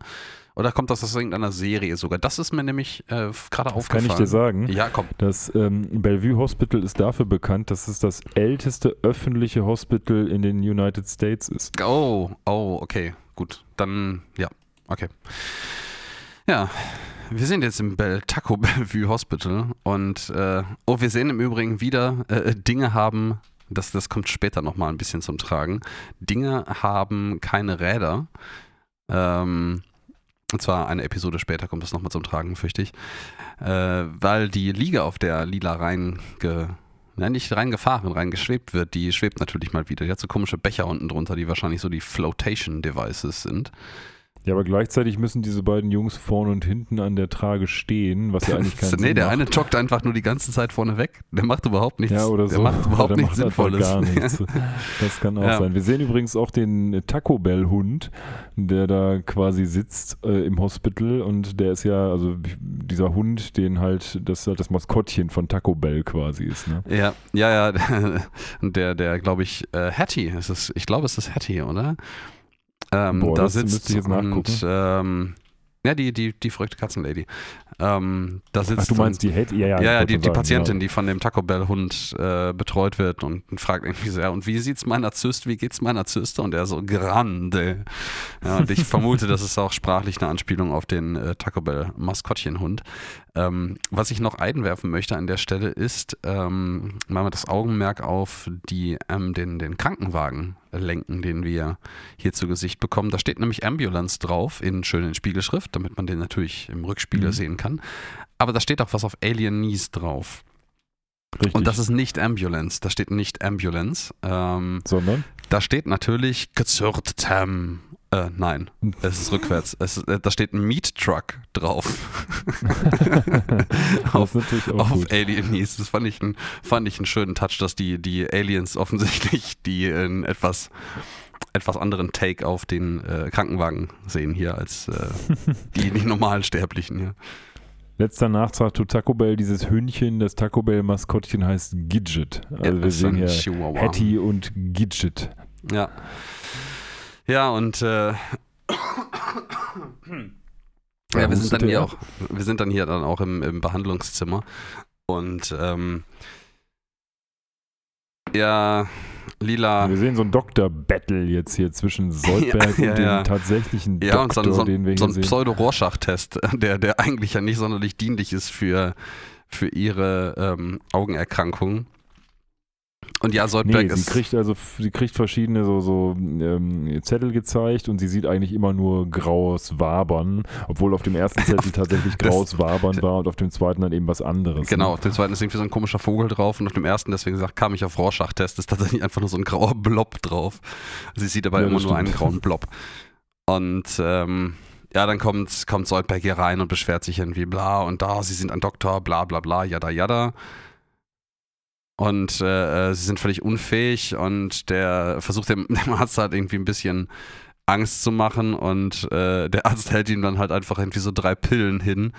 oder kommt das aus irgendeiner Serie sogar? Das ist mir nämlich äh, gerade aufgefallen. kann ich dir sagen. Ja, komm. Das ähm, Bellevue Hospital ist dafür bekannt, dass es das älteste öffentliche Hospital in den United States ist. Oh, oh, okay, gut. Dann, ja, okay. Ja, wir sind jetzt im Bell Taco Bellevue Hospital und äh, oh, wir sehen im Übrigen wieder äh, Dinge haben, das, das kommt später nochmal ein bisschen zum Tragen. Dinge haben keine Räder. Ähm, und zwar eine Episode später kommt das nochmal zum Tragen, fürchte ich. Äh, weil die Liege, auf der Lila reinge Nein, nicht reingefahren, reingeschwebt wird, die schwebt natürlich mal wieder. Die hat so komische Becher unten drunter, die wahrscheinlich so die Flotation Devices sind. Ja, aber gleichzeitig müssen diese beiden Jungs vorne und hinten an der Trage stehen, was ja eigentlich keinen nee, Sinn der macht. eine joggt einfach nur die ganze Zeit vorne weg. Der macht überhaupt nichts. Ja, oder der so. macht überhaupt der nichts macht Sinnvolles. Gar nichts. Das kann auch Ja. sein. Wir sehen übrigens auch den Taco Bell Hund, der da quasi sitzt äh, im Hospital und der ist ja, also dieser Hund, den halt, das halt das Maskottchen von Taco Bell quasi ist. Ne? Ja, ja, ja. Der, der, glaube ich, äh, Hattie ist es. Ich glaube, es ist Hattie, oder? Ähm, Boah, da sitzt. Und, ähm, ja, die, die, die verrückte Katzenlady. Ähm, da sitzt Ach, du meinst und, die Head? Ja, ja, Ja, ja, die, die sagen, Patientin, die von dem Taco Bell Hund äh, betreut wird und fragt irgendwie so, ja, und wie sieht's meiner Zyst, wie geht's meiner Zyste? Und er so, grande. Ja, und ich vermute, das ist auch sprachlich eine Anspielung auf den äh, Taco Bell Maskottchenhund. Ähm, was ich noch einwerfen möchte an der Stelle ist, ähm, mal das Augenmerk auf die, ähm, den, den Krankenwagen lenken, den wir hier zu Gesicht bekommen. Da steht nämlich Ambulance drauf in schönen Spiegelschrift, damit man den natürlich im Rückspiegel Mhm. sehen kann. Aber da steht auch was auf Alien Knees drauf. Richtig. Und das ist nicht Ambulance. Da steht nicht Ambulance. Ähm, Sondern? da steht natürlich gezürtetem. Äh, nein, es ist rückwärts. Es äh, da steht ein Meat Truck drauf. auf gut. Alien Knees. Das fand ich, ein, fand ich einen schönen Touch, dass die, die Aliens offensichtlich die einen etwas, etwas anderen Take auf den äh, Krankenwagen sehen hier als äh, die, die normalen Sterblichen hier. Letzter Nachtrag zu Taco Bell, dieses Hündchen, das Taco Bell Maskottchen heißt Gidget. Also wir das ist sehen hier Chihuahua. Hattie und Gidget. Ja. Ja, und äh, ja, wir sind dann hier er? auch, wir sind dann hier dann auch im, im Behandlungszimmer. Und ähm, ja, Lila. Wir sehen so ein Doktor-Battle jetzt hier zwischen Soldberg Ja, ja, und dem ja. tatsächlichen Ja, und so, Doktor, so, den wir ein- so hier ein. Pseudo-Rorschach-Test, der, der eigentlich ja nicht sonderlich dienlich ist für, für ihre ähm, Augenerkrankungen. Und ja, Soldberg Nee, sie ist. kriegt also sie kriegt verschiedene so, so ähm, Zettel gezeigt und sie sieht eigentlich immer nur graues Wabern, obwohl auf dem ersten Zettel tatsächlich graues Wabern war und auf dem zweiten dann eben was anderes. Genau, Ne? auf dem zweiten ist irgendwie so ein komischer Vogel drauf und auf dem ersten, deswegen gesagt, kam ich auf Rorschach-Test, ist tatsächlich einfach nur so ein grauer Blob drauf. Sie sieht aber Ja, immer nur einen grauen Blob. Und ähm, ja, dann kommt, kommt Soldberg hier rein und beschwert sich irgendwie, bla und da, sie sind ein Doktor, bla bla bla, yada yada. Und äh, äh, sie sind völlig unfähig und der versucht dem, dem Arzt halt irgendwie ein bisschen Angst zu machen und äh, der Arzt hält ihm dann halt einfach irgendwie so drei Pillen hin,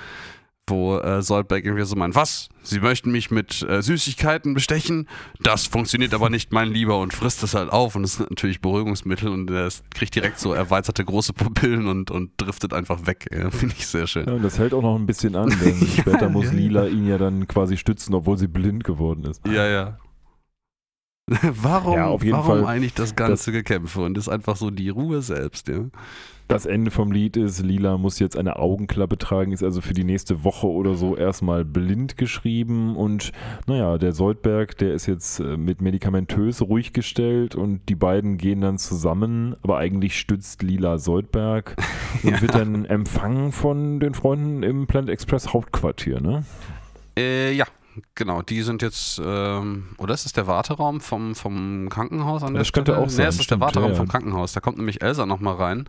wo äh, Soldberg irgendwie so meint, was? Sie möchten mich mit äh, Süßigkeiten bestechen? Das funktioniert aber nicht, mein Lieber, und frisst es halt auf und das sind natürlich Beruhigungsmittel und er kriegt direkt so erweiterte große Pupillen und, und driftet einfach weg. Ja, Finde ich sehr schön. Ja, und das hält auch noch ein bisschen an, denn Ja, später muss Lila ihn ja dann quasi stützen, obwohl sie blind geworden ist. Ja, ja. warum Ja, warum Fall. eigentlich das ganze Gekämpfe und ist einfach so die Ruhe selbst, ja? Das Ende vom Lied ist, Lila muss jetzt eine Augenklappe tragen, ist also für die nächste Woche oder so erstmal blind geschrieben und naja, der Soldberg, der ist jetzt äh, mit medikamentös ruhig gestellt und die beiden gehen dann zusammen, aber eigentlich stützt Lila Soldberg und Ja. wird dann empfangen von den Freunden im Planet Express Hauptquartier, ne? Äh, ja, genau. Die sind jetzt, ähm, oder ist es der Warteraum vom, vom Krankenhaus an der Das könnte Stelle? auch sein, Nee, es ist der Warteraum ja, vom ja. Krankenhaus. Da kommt nämlich Elsa nochmal rein.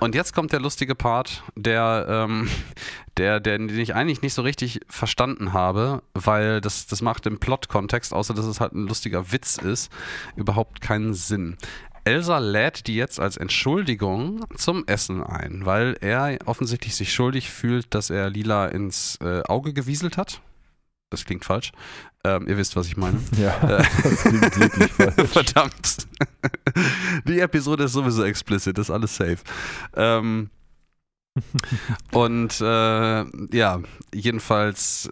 Und jetzt kommt der lustige Part, der, ähm, der, der, den ich eigentlich nicht so richtig verstanden habe, weil das, das macht im Plot-Kontext, außer dass es halt ein lustiger Witz ist, überhaupt keinen Sinn. Elsa lädt die jetzt als Entschuldigung zum Essen ein, weil er offensichtlich sich schuldig fühlt, dass er Lila ins äh, Auge gewieselt hat. Das klingt falsch. Ähm, ihr wisst, was ich meine. Ja, Äh. das klingt wirklich falsch. Verdammt. Die Episode ist sowieso explicit, ist alles safe. Ähm, und äh, ja, jedenfalls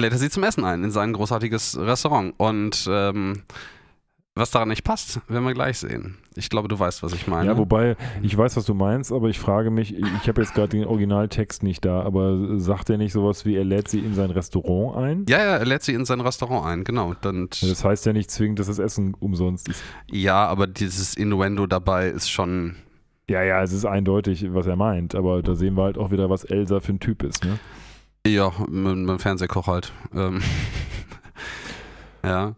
lädt er sie zum Essen ein in sein großartiges Restaurant. Und ähm, was daran nicht passt, werden wir gleich sehen. Ich glaube, du weißt, was ich meine. Ja, wobei, ich weiß, was du meinst, aber ich frage mich, ich habe jetzt gerade den Originaltext nicht da, aber sagt er nicht sowas wie, er lädt sie in sein Restaurant ein? ja, ja, er lädt sie in sein Restaurant ein, genau. Und, Das heißt ja nicht zwingend, dass das Essen umsonst ist. ja, aber dieses Innuendo dabei ist schon. Ja, ja, es ist eindeutig, was er meint, aber da sehen wir halt auch wieder, was Elsa für ein Typ ist, ne? Ja, mit, mit dem Fernsehkoch halt. Ähm, ja.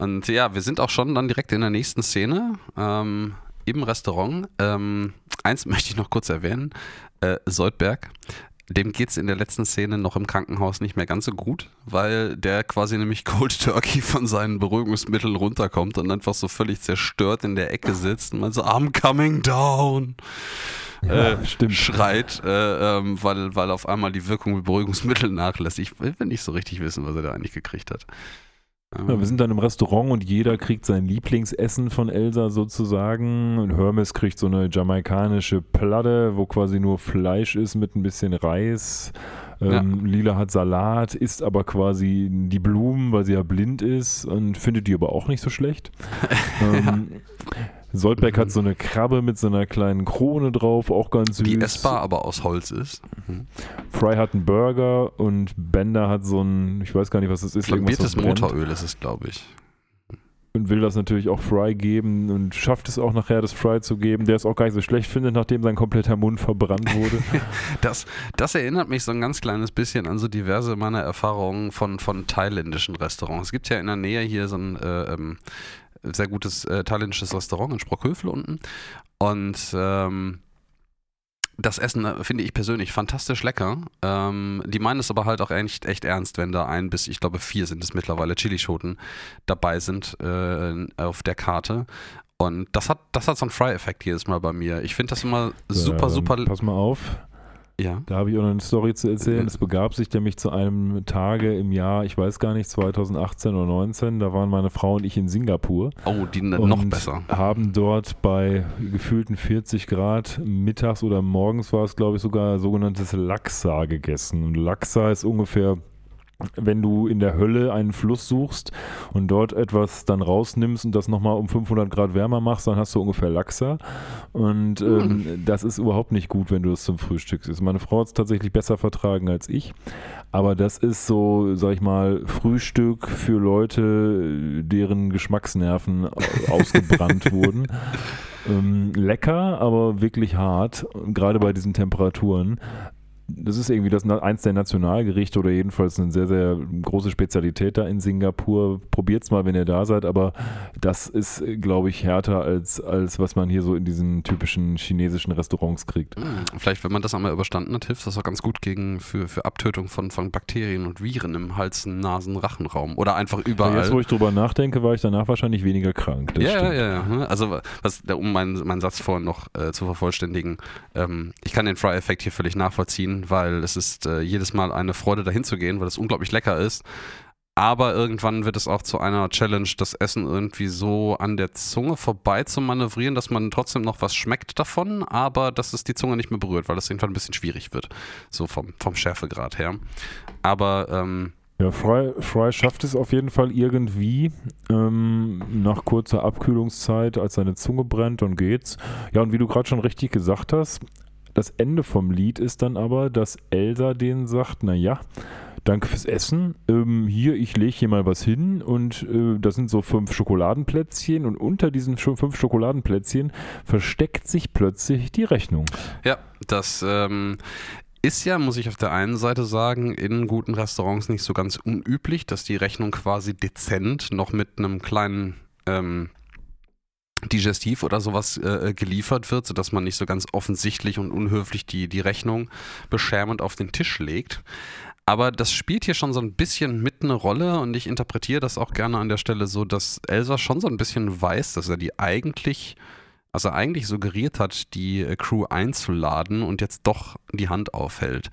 Und ja, wir sind auch schon dann direkt in der nächsten Szene ähm, im Restaurant. Ähm, eins möchte ich noch kurz erwähnen. Äh, Soldberg, dem geht es in der letzten Szene noch im Krankenhaus nicht mehr ganz so gut, weil der quasi nämlich Cold Turkey von seinen Beruhigungsmitteln runterkommt und einfach so völlig zerstört in der Ecke sitzt und man so, I'm coming down Ja, äh, stimmt. schreit, äh, ähm, weil, weil auf einmal die Wirkung mit Beruhigungsmitteln nachlässt. Ich will nicht so richtig wissen, was er da eigentlich gekriegt hat. Ähm, Ja, wir sind dann im Restaurant und jeder kriegt sein Lieblingsessen von Elsa sozusagen. Und Hermes kriegt so eine jamaikanische Platte, wo quasi nur Fleisch ist mit ein bisschen Reis. Ähm, Lila hat Salat, isst aber quasi die Blumen, weil sie ja blind ist und findet die aber auch nicht so schlecht. ähm, Soldberg Mhm. hat so eine Krabbe mit so einer kleinen Krone drauf, auch ganz süß. die essbar aber aus Holz ist. Mhm. Fry hat einen Burger und Bender hat so ein, ich weiß gar nicht, was das ist, Flambiertes. Motoröl ist es, glaube ich. und will das natürlich auch Fry geben und schafft es auch nachher, das Fry zu geben, der es auch gar nicht so schlecht findet, nachdem sein kompletter Mund verbrannt wurde. Das, das erinnert mich so ein ganz kleines bisschen an so diverse meiner Erfahrungen von, von thailändischen Restaurants. Es gibt ja in der Nähe hier so ein äh, ähm, sehr gutes äh, thailändisches Restaurant in Sprockhövel unten. Und ähm, das Essen äh, finde ich persönlich fantastisch lecker. Ähm, die meinen es aber halt auch echt, echt ernst, wenn da ein bis, ich glaube, vier sind es mittlerweile, Chilischoten dabei sind äh, auf der Karte. Und das hat, das hat so einen Fry-Effekt jedes Mal bei mir. Ich finde das immer super, Ähm, super. Pass mal auf, Ja. da habe ich auch noch eine Story zu erzählen. Es begab sich nämlich zu einem Tage im Jahr, ich weiß gar nicht, 2018 oder 19, da waren meine Frau und ich in Singapur. Oh, die noch besser. haben dort bei gefühlten 40 Grad mittags oder morgens war es, glaube ich, sogar sogenanntes Laksa gegessen. Und Laksa ist ungefähr wenn du in der Hölle einen Fluss suchst und dort etwas dann rausnimmst und das nochmal um 500 Grad wärmer machst, dann hast du ungefähr Lachser. Und ähm, mm. das ist überhaupt nicht gut, wenn du es zum Frühstück isst. Meine Frau hat es tatsächlich besser vertragen als ich. Aber das ist so, sag ich mal, Frühstück für Leute, deren Geschmacksnerven ausgebrannt wurden. Ähm, lecker, aber wirklich hart, gerade bei diesen Temperaturen das ist irgendwie das eins der Nationalgerichte oder jedenfalls eine sehr, sehr große Spezialität da in Singapur. Probiert es mal, wenn ihr da seid, aber das ist, glaube ich, härter als, als was man hier so in diesen typischen chinesischen Restaurants kriegt. Hm, vielleicht, wenn man das einmal überstanden hat, hilft das auch ganz gut gegen für, für Abtötung von, von Bakterien und Viren im Hals-, Nasen-, Rachenraum oder einfach überall. Ja, jetzt, wo ich drüber nachdenke, war ich danach wahrscheinlich weniger krank. ja, ja, ja, ja. Ne? Also, was, um meinen, meinen Satz vorhin noch äh, zu vervollständigen, ähm, ich kann den Fry-Effekt hier völlig nachvollziehen weil es ist äh, jedes Mal eine Freude dahin zu gehen, weil es unglaublich lecker ist. Aber irgendwann wird es auch zu einer Challenge, das Essen irgendwie so an der Zunge vorbei zu manövrieren, dass man trotzdem noch was schmeckt davon, aber dass es die Zunge nicht mehr berührt, weil es irgendwann ein bisschen schwierig wird. So vom, vom Schärfegrad her. Aber ähm, ja, Fry, Fry schafft es auf jeden Fall irgendwie ähm, nach kurzer Abkühlungszeit, als seine Zunge brennt, dann geht's. Ja, und wie du gerade schon richtig gesagt hast, das Ende vom Lied ist dann aber, dass Elsa denen sagt, naja, danke fürs Essen. Ähm, hier, ich lege hier mal was hin und äh, das sind so fünf Schokoladenplätzchen und unter diesen fünf Schokoladenplätzchen versteckt sich plötzlich die Rechnung. Ja, das ähm, ist ja, muss ich auf der einen Seite sagen, in guten Restaurants nicht so ganz unüblich, dass die Rechnung quasi dezent noch mit einem kleinen ähm, Digestiv oder sowas äh, geliefert wird, sodass man nicht so ganz offensichtlich und unhöflich die, die Rechnung beschämend auf den Tisch legt. Aber das spielt hier schon so ein bisschen mit eine Rolle und ich interpretiere das auch gerne an der Stelle so, dass Elsa schon so ein bisschen weiß, dass er die eigentlich, also eigentlich suggeriert hat, die äh, Crew einzuladen und jetzt doch die Hand aufhält.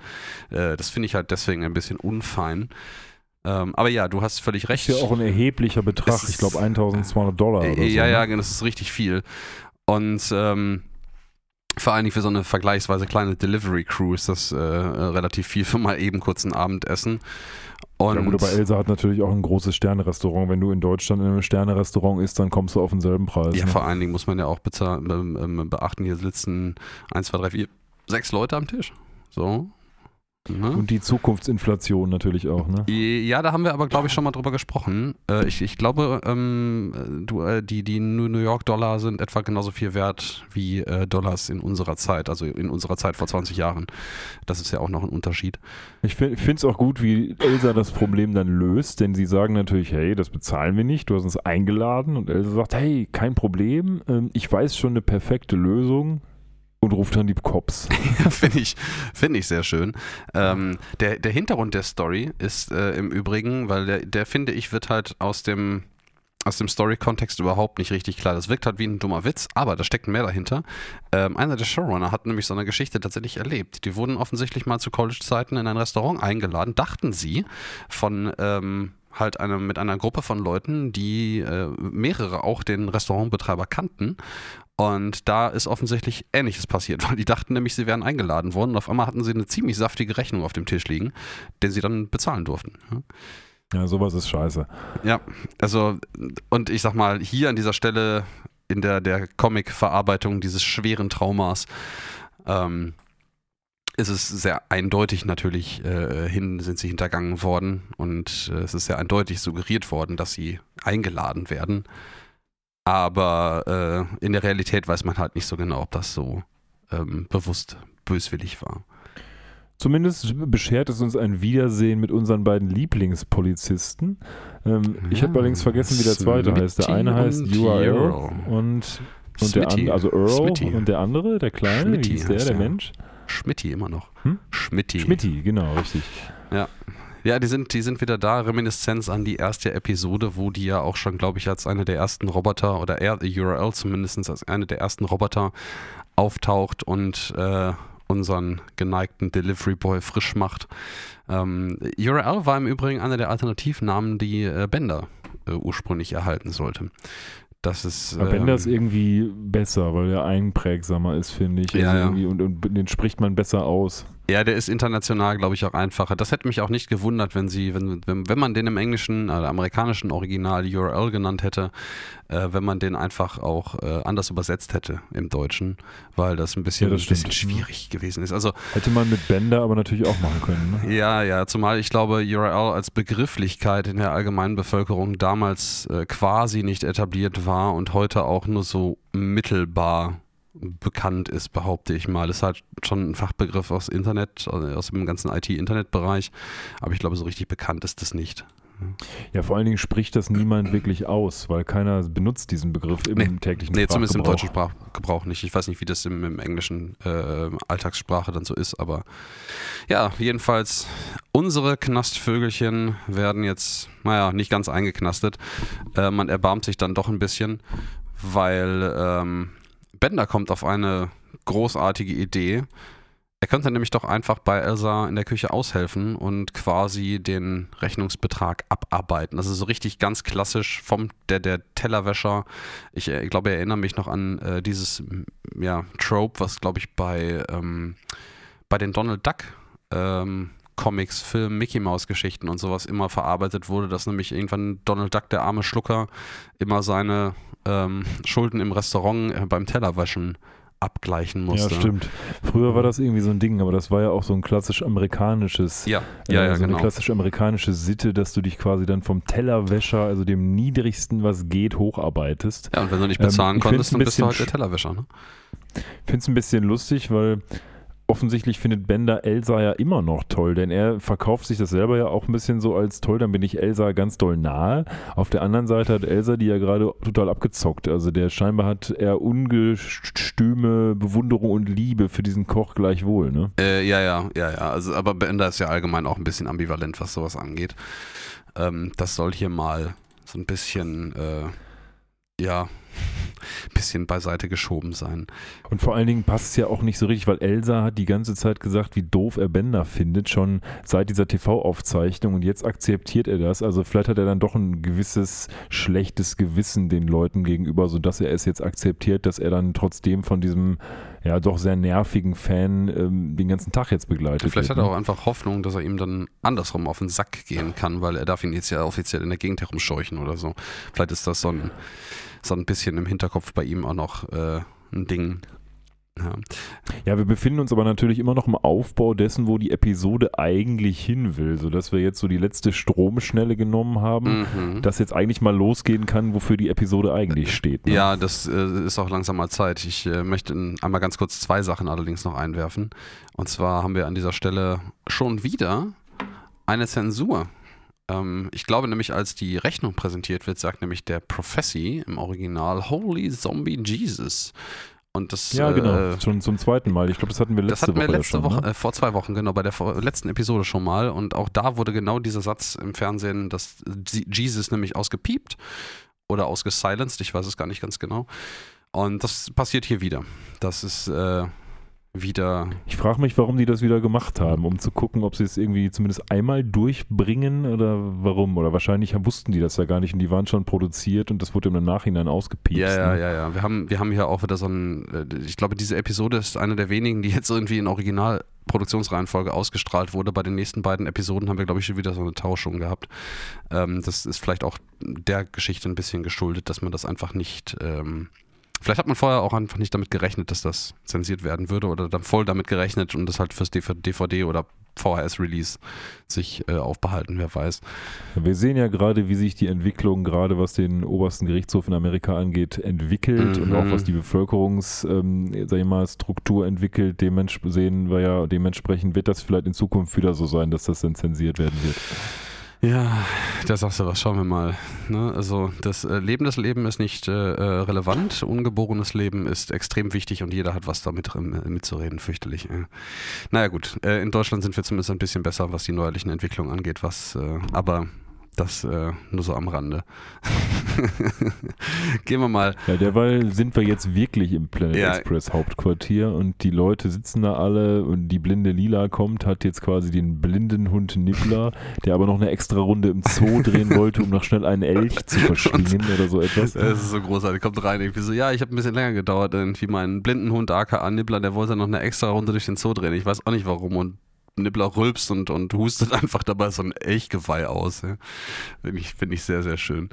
Äh, das finde ich halt deswegen ein bisschen unfein. Ähm, aber ja, du hast völlig recht. Das ist ja auch ein erheblicher Betrag, ich glaube 1200 Dollar. Oder äh, ja, so, ja, ne? das ist richtig viel. Und ähm, vor allen Dingen für so eine vergleichsweise kleine Delivery Crew ist das äh, relativ viel für mal eben kurz ein Abendessen. Und ja gut, aber Elsa hat natürlich auch ein großes Sternerestaurant. Wenn du in Deutschland in einem Sternerestaurant isst, dann kommst du auf denselben Preis. Ja, ne? vor allen Dingen muss man ja auch ähm, beachten, hier sitzen 1, 2, 3, 4, 6 Leute am Tisch. So. Ne? Und die Zukunftsinflation natürlich auch, ne? Ja, da haben wir aber, glaube ich, schon mal drüber gesprochen. Äh, ich, ich glaube, ähm, du, äh, die, die New York-Dollar sind etwa genauso viel wert wie äh, Dollars in unserer Zeit, also in unserer Zeit vor 20 Jahren. Das ist ja auch noch ein Unterschied. Ich finde es auch gut, wie Elsa das Problem dann löst, denn sie sagen natürlich, hey, das bezahlen wir nicht, du hast uns eingeladen und Elsa sagt, hey, kein Problem, ähm, ich weiß schon eine perfekte Lösung, und ruft dann die Cops. Finde ich, find ich sehr schön. Ähm, der, der Hintergrund der Story ist äh, im Übrigen, weil der, der finde ich, wird halt aus dem, aus dem Story-Kontext überhaupt nicht richtig klar. Das wirkt halt wie ein dummer Witz, aber da steckt mehr dahinter. Ähm, einer der Showrunner hat nämlich so eine Geschichte tatsächlich erlebt. Die wurden offensichtlich mal zu College-Zeiten in ein Restaurant eingeladen, dachten sie, von ähm, halt eine, mit einer Gruppe von Leuten, die äh, mehrere auch den Restaurantbetreiber kannten und da ist offensichtlich Ähnliches passiert, weil die dachten nämlich, sie wären eingeladen worden und auf einmal hatten sie eine ziemlich saftige Rechnung auf dem Tisch liegen, den sie dann bezahlen durften. Ja, sowas ist scheiße. Ja, also, und ich sag mal, hier an dieser Stelle in der, der Comic-Verarbeitung dieses schweren Traumas ähm, ist es sehr eindeutig natürlich äh, hin, sind sie hintergangen worden und äh, es ist sehr eindeutig suggeriert worden, dass sie eingeladen werden. Aber äh, in der Realität weiß man halt nicht so genau, ob das so ähm, bewusst böswillig war. Zumindest beschert es uns ein Wiedersehen mit unseren beiden Lieblingspolizisten. Ähm, ja, ich habe allerdings vergessen, wie der zweite Smitty heißt. Der eine heißt URL und, und der andere, also Earl Smitty. und der andere, der kleine, Schmitty wie hieß der, der Mensch? Schmitty immer noch. Hm? Schmitty. Schmitty, genau, richtig. Ja. Ja, die sind, die sind wieder da. Reminiszenz an die erste Episode, wo die ja auch schon, glaube ich, als eine der ersten Roboter oder er, URL zumindest als eine der ersten Roboter auftaucht und äh, unseren geneigten Delivery Boy frisch macht. Ähm, URL war im Übrigen einer der Alternativnamen, die äh, Bender äh, ursprünglich erhalten sollte. Das ist. Ähm, Bender ist irgendwie besser, weil er einprägsamer ist, finde ich. Ja, also ja. Und, und den spricht man besser aus. Ja, der ist international, glaube ich, auch einfacher. Das hätte mich auch nicht gewundert, wenn sie, wenn, wenn, wenn man den im englischen, oder amerikanischen Original URL genannt hätte, äh, wenn man den einfach auch äh, anders übersetzt hätte im Deutschen, weil das ein bisschen, Ja, das ein bisschen schwierig gewesen ist. Also Hätte man mit Bender aber natürlich auch machen können. Ne? ja, ja, zumal ich glaube, URL als Begrifflichkeit in der allgemeinen Bevölkerung damals äh, quasi nicht etabliert war und heute auch nur so mittelbar bekannt ist, behaupte ich mal. Ist halt schon ein Fachbegriff aus Internet, also aus dem ganzen IT-Internet-Bereich, aber ich glaube, so richtig bekannt ist das nicht. Ja, vor allen Dingen spricht das niemand wirklich aus, weil keiner benutzt diesen Begriff im Nee. täglichen Nee, zumindest im Sprachgebrauch. deutschen Sprachgebrauch nicht. Ich weiß nicht, wie das im, im englischen äh, Alltagssprache dann so ist, aber ja, jedenfalls unsere Knastvögelchen werden jetzt, naja, nicht ganz eingeknastet. Äh, man erbarmt sich dann doch ein bisschen, weil ähm, Bender kommt auf eine großartige Idee. Er könnte nämlich doch einfach bei Elsa in der Küche aushelfen und quasi den Rechnungsbetrag abarbeiten. Also so richtig ganz klassisch vom der, der Tellerwäscher. Ich, äh, glaube, ich erinnere mich noch an äh, dieses ja, Trope, was glaube ich bei, ähm, bei den Donald Duck ähm, Comics, Filmen, Mickey Mouse Geschichten und sowas immer verarbeitet wurde, dass nämlich irgendwann Donald Duck, der arme Schlucker, immer seine ähm, Schulden im Restaurant äh, beim Tellerwaschen abgleichen musste. Ja, stimmt. Früher war das irgendwie so ein Ding, aber das war ja auch so ein klassisch amerikanisches, Ja, ja, äh, ja, so genau. eine klassisch amerikanische Sitte, dass du dich quasi dann vom Tellerwäscher, also dem niedrigsten, was geht, hocharbeitest. Ja, und wenn du nicht Ähm, bezahlen ich konntest, dann bist du halt der Tellerwäscher. Ne? finde es ein bisschen lustig, weil offensichtlich findet Bender Elsa ja immer noch toll, denn er verkauft sich das selber ja auch ein bisschen so als toll, dann bin ich Elsa ganz doll nahe. Auf der anderen Seite hat Elsa die ja gerade total abgezockt. Also der scheinbar hat er ungestüme Bewunderung und Liebe für diesen Koch gleichwohl, ne? Äh, ja, ja, ja, ja. Also, aber Bender ist ja allgemein auch ein bisschen ambivalent, was sowas angeht. Ähm, das soll hier mal so ein bisschen, äh, ja, bisschen beiseite geschoben sein. Und vor allen Dingen passt es ja auch nicht so richtig, weil Elsa hat die ganze Zeit gesagt, wie doof er Bender findet, schon seit dieser TV-Aufzeichnung und jetzt akzeptiert er das. Also vielleicht hat er dann doch ein gewisses schlechtes Gewissen den Leuten gegenüber, sodass er es jetzt akzeptiert, dass er dann trotzdem von diesem ja doch sehr nervigen Fan ähm, den ganzen Tag jetzt begleitet Vielleicht hat wird. er ne? auch einfach Hoffnung, dass er ihm dann andersrum auf den Sack gehen kann, weil er darf ihn jetzt ja offiziell in der Gegend herumscheuchen oder so. Vielleicht ist das so ein, so ein bisschen im Hinterkopf bei ihm auch noch äh, ein Ding. Ja. Ja, wir befinden uns aber natürlich immer noch im Aufbau dessen, wo die Episode eigentlich hin will, sodass wir jetzt so die letzte Stromschnelle genommen haben. Mhm. dass jetzt eigentlich mal losgehen kann, wofür die Episode eigentlich steht. Ne? Ja, das äh, ist auch langsam mal Zeit. Ich äh, möchte in- einmal ganz kurz zwei Sachen allerdings noch einwerfen. Und zwar haben wir an dieser Stelle schon wieder eine Zensur. Ähm, ich glaube nämlich, als die Rechnung präsentiert wird, sagt nämlich der Professi im Original Holy Zombie Jesus. Und das, Ja, genau. äh, schon zum zweiten Mal. Ich glaube, das hatten wir letzte das hatten wir Woche. ja letzte schon, Woche, Ne? äh, vor zwei Wochen, genau, bei der vor- letzten Episode schon mal. Und auch da wurde genau dieser Satz im Fernsehen, dass Jesus nämlich ausgepiept oder ausgesilenced, ich weiß es gar nicht ganz genau. Und das passiert hier wieder. Das ist äh, wieder. Ich frage mich, warum die das wieder gemacht haben, um zu gucken, ob sie es irgendwie zumindest einmal durchbringen oder warum. Oder wahrscheinlich wussten die das ja gar nicht und die waren schon produziert und das wurde im Nachhinein ausgepiepst. Ja, ja, ne? ja, ja. Wir haben, wir haben hier auch wieder so ein. äh, Ich glaube, diese Episode ist eine der wenigen, die jetzt irgendwie in Original. Produktionsreihenfolge ausgestrahlt wurde. Bei den nächsten beiden Episoden haben wir, glaube ich, schon wieder so eine Tauschung gehabt. Ähm, das ist vielleicht auch der Geschichte ein bisschen geschuldet, dass man das einfach nicht. Ähm, vielleicht hat man vorher auch einfach nicht damit gerechnet, dass das zensiert werden würde oder dann voll damit gerechnet und das halt fürs DVD oder VHS-Release sich äh, aufbehalten, wer weiß. Wir sehen ja gerade, wie sich die Entwicklung, gerade was den obersten Gerichtshof in Amerika angeht, entwickelt und Mhm. auch was die Bevölkerungs, ähm, sag ich mal, Struktur entwickelt. Dementsprechend sehen wir ja, dementsprechend wird das vielleicht in Zukunft wieder so sein, dass das dann zensiert werden wird. Ja, da sagst du was, schauen wir mal. Ne? Also das äh, Leben des Leben ist nicht äh, äh, relevant, ungeborenes Leben ist extrem wichtig und jeder hat was damit äh, mitzureden, fürchterlich. Äh. Naja gut, in Deutschland sind wir zumindest ein bisschen besser, was die neuerlichen Entwicklungen angeht, was aber das äh, nur so am Rande. Gehen wir mal. Ja, derweil sind wir jetzt wirklich im Planet Ja. Express Hauptquartier und die Leute sitzen da alle und die blinde Lila kommt, hat jetzt quasi den blinden Hund Nibbler, der aber noch eine extra Runde im Zoo drehen wollte, um noch schnell einen Elch zu verschlingen oder so etwas. Es ist so großartig, kommt rein, irgendwie so, ja, ich habe ein bisschen länger gedauert, irgendwie mein blinden Hund aka Nibbler, der wollte noch eine extra Runde durch den Zoo drehen. Ich weiß auch nicht warum und Nibbler rülpst und, und hustet einfach dabei so ein Elchgeweih aus. Ja. Finde ich, find ich sehr, sehr schön.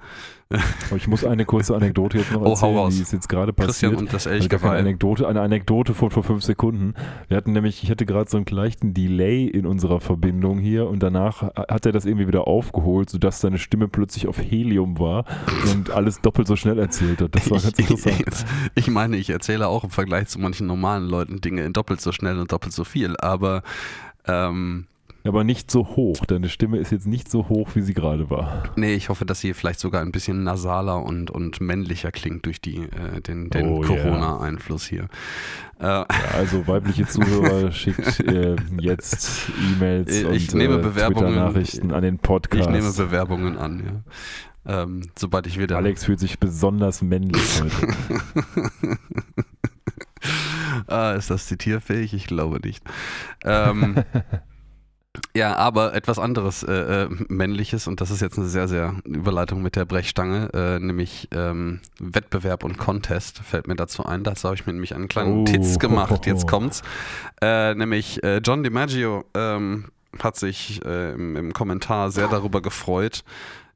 Aber ich muss eine kurze Anekdote jetzt noch Oh, erzählen, raus. die ist jetzt gerade Christian passiert. und das Elchgeweih. Anekdote, eine Anekdote von vor fünf Sekunden. Wir hatten nämlich, ich hatte gerade so einen leichten Delay in unserer Verbindung hier und danach hat er das irgendwie wieder aufgeholt, sodass seine Stimme plötzlich auf Helium war und alles doppelt so schnell erzählt hat. Das war ganz interessant. ich meine, ich erzähle auch im Vergleich zu manchen normalen Leuten Dinge in doppelt so schnell und doppelt so viel, aber ähm, Aber nicht so hoch. Deine Stimme ist jetzt nicht so hoch, wie sie gerade war. nee, ich hoffe, dass sie vielleicht sogar ein bisschen nasaler und, und männlicher klingt durch die, äh, den, den Oh. Corona-Einfluss hier. Äh, Ja, also weibliche Zuhörer schickt äh, jetzt E-Mails Ich- ich und nehme äh, Bewerbungen. Twitter-Nachrichten an den ich Podcast. nehme Bewerbungen an, ja. Ähm, sobald ich wieder. Alex fühlt sich besonders männlich heute. ah, ist das zitierfähig? Ich glaube nicht. Ähm, ja, aber etwas anderes äh, äh, männliches und das ist jetzt eine sehr, sehr Überleitung mit der Brechstange, äh, nämlich ähm, Wettbewerb und Contest fällt mir dazu ein. Dazu habe ich mir nämlich einen kleinen Oh. Titz gemacht. Jetzt kommt's. Äh, nämlich äh, John DiMaggio ähm, hat sich äh, im, im Kommentar sehr darüber gefreut,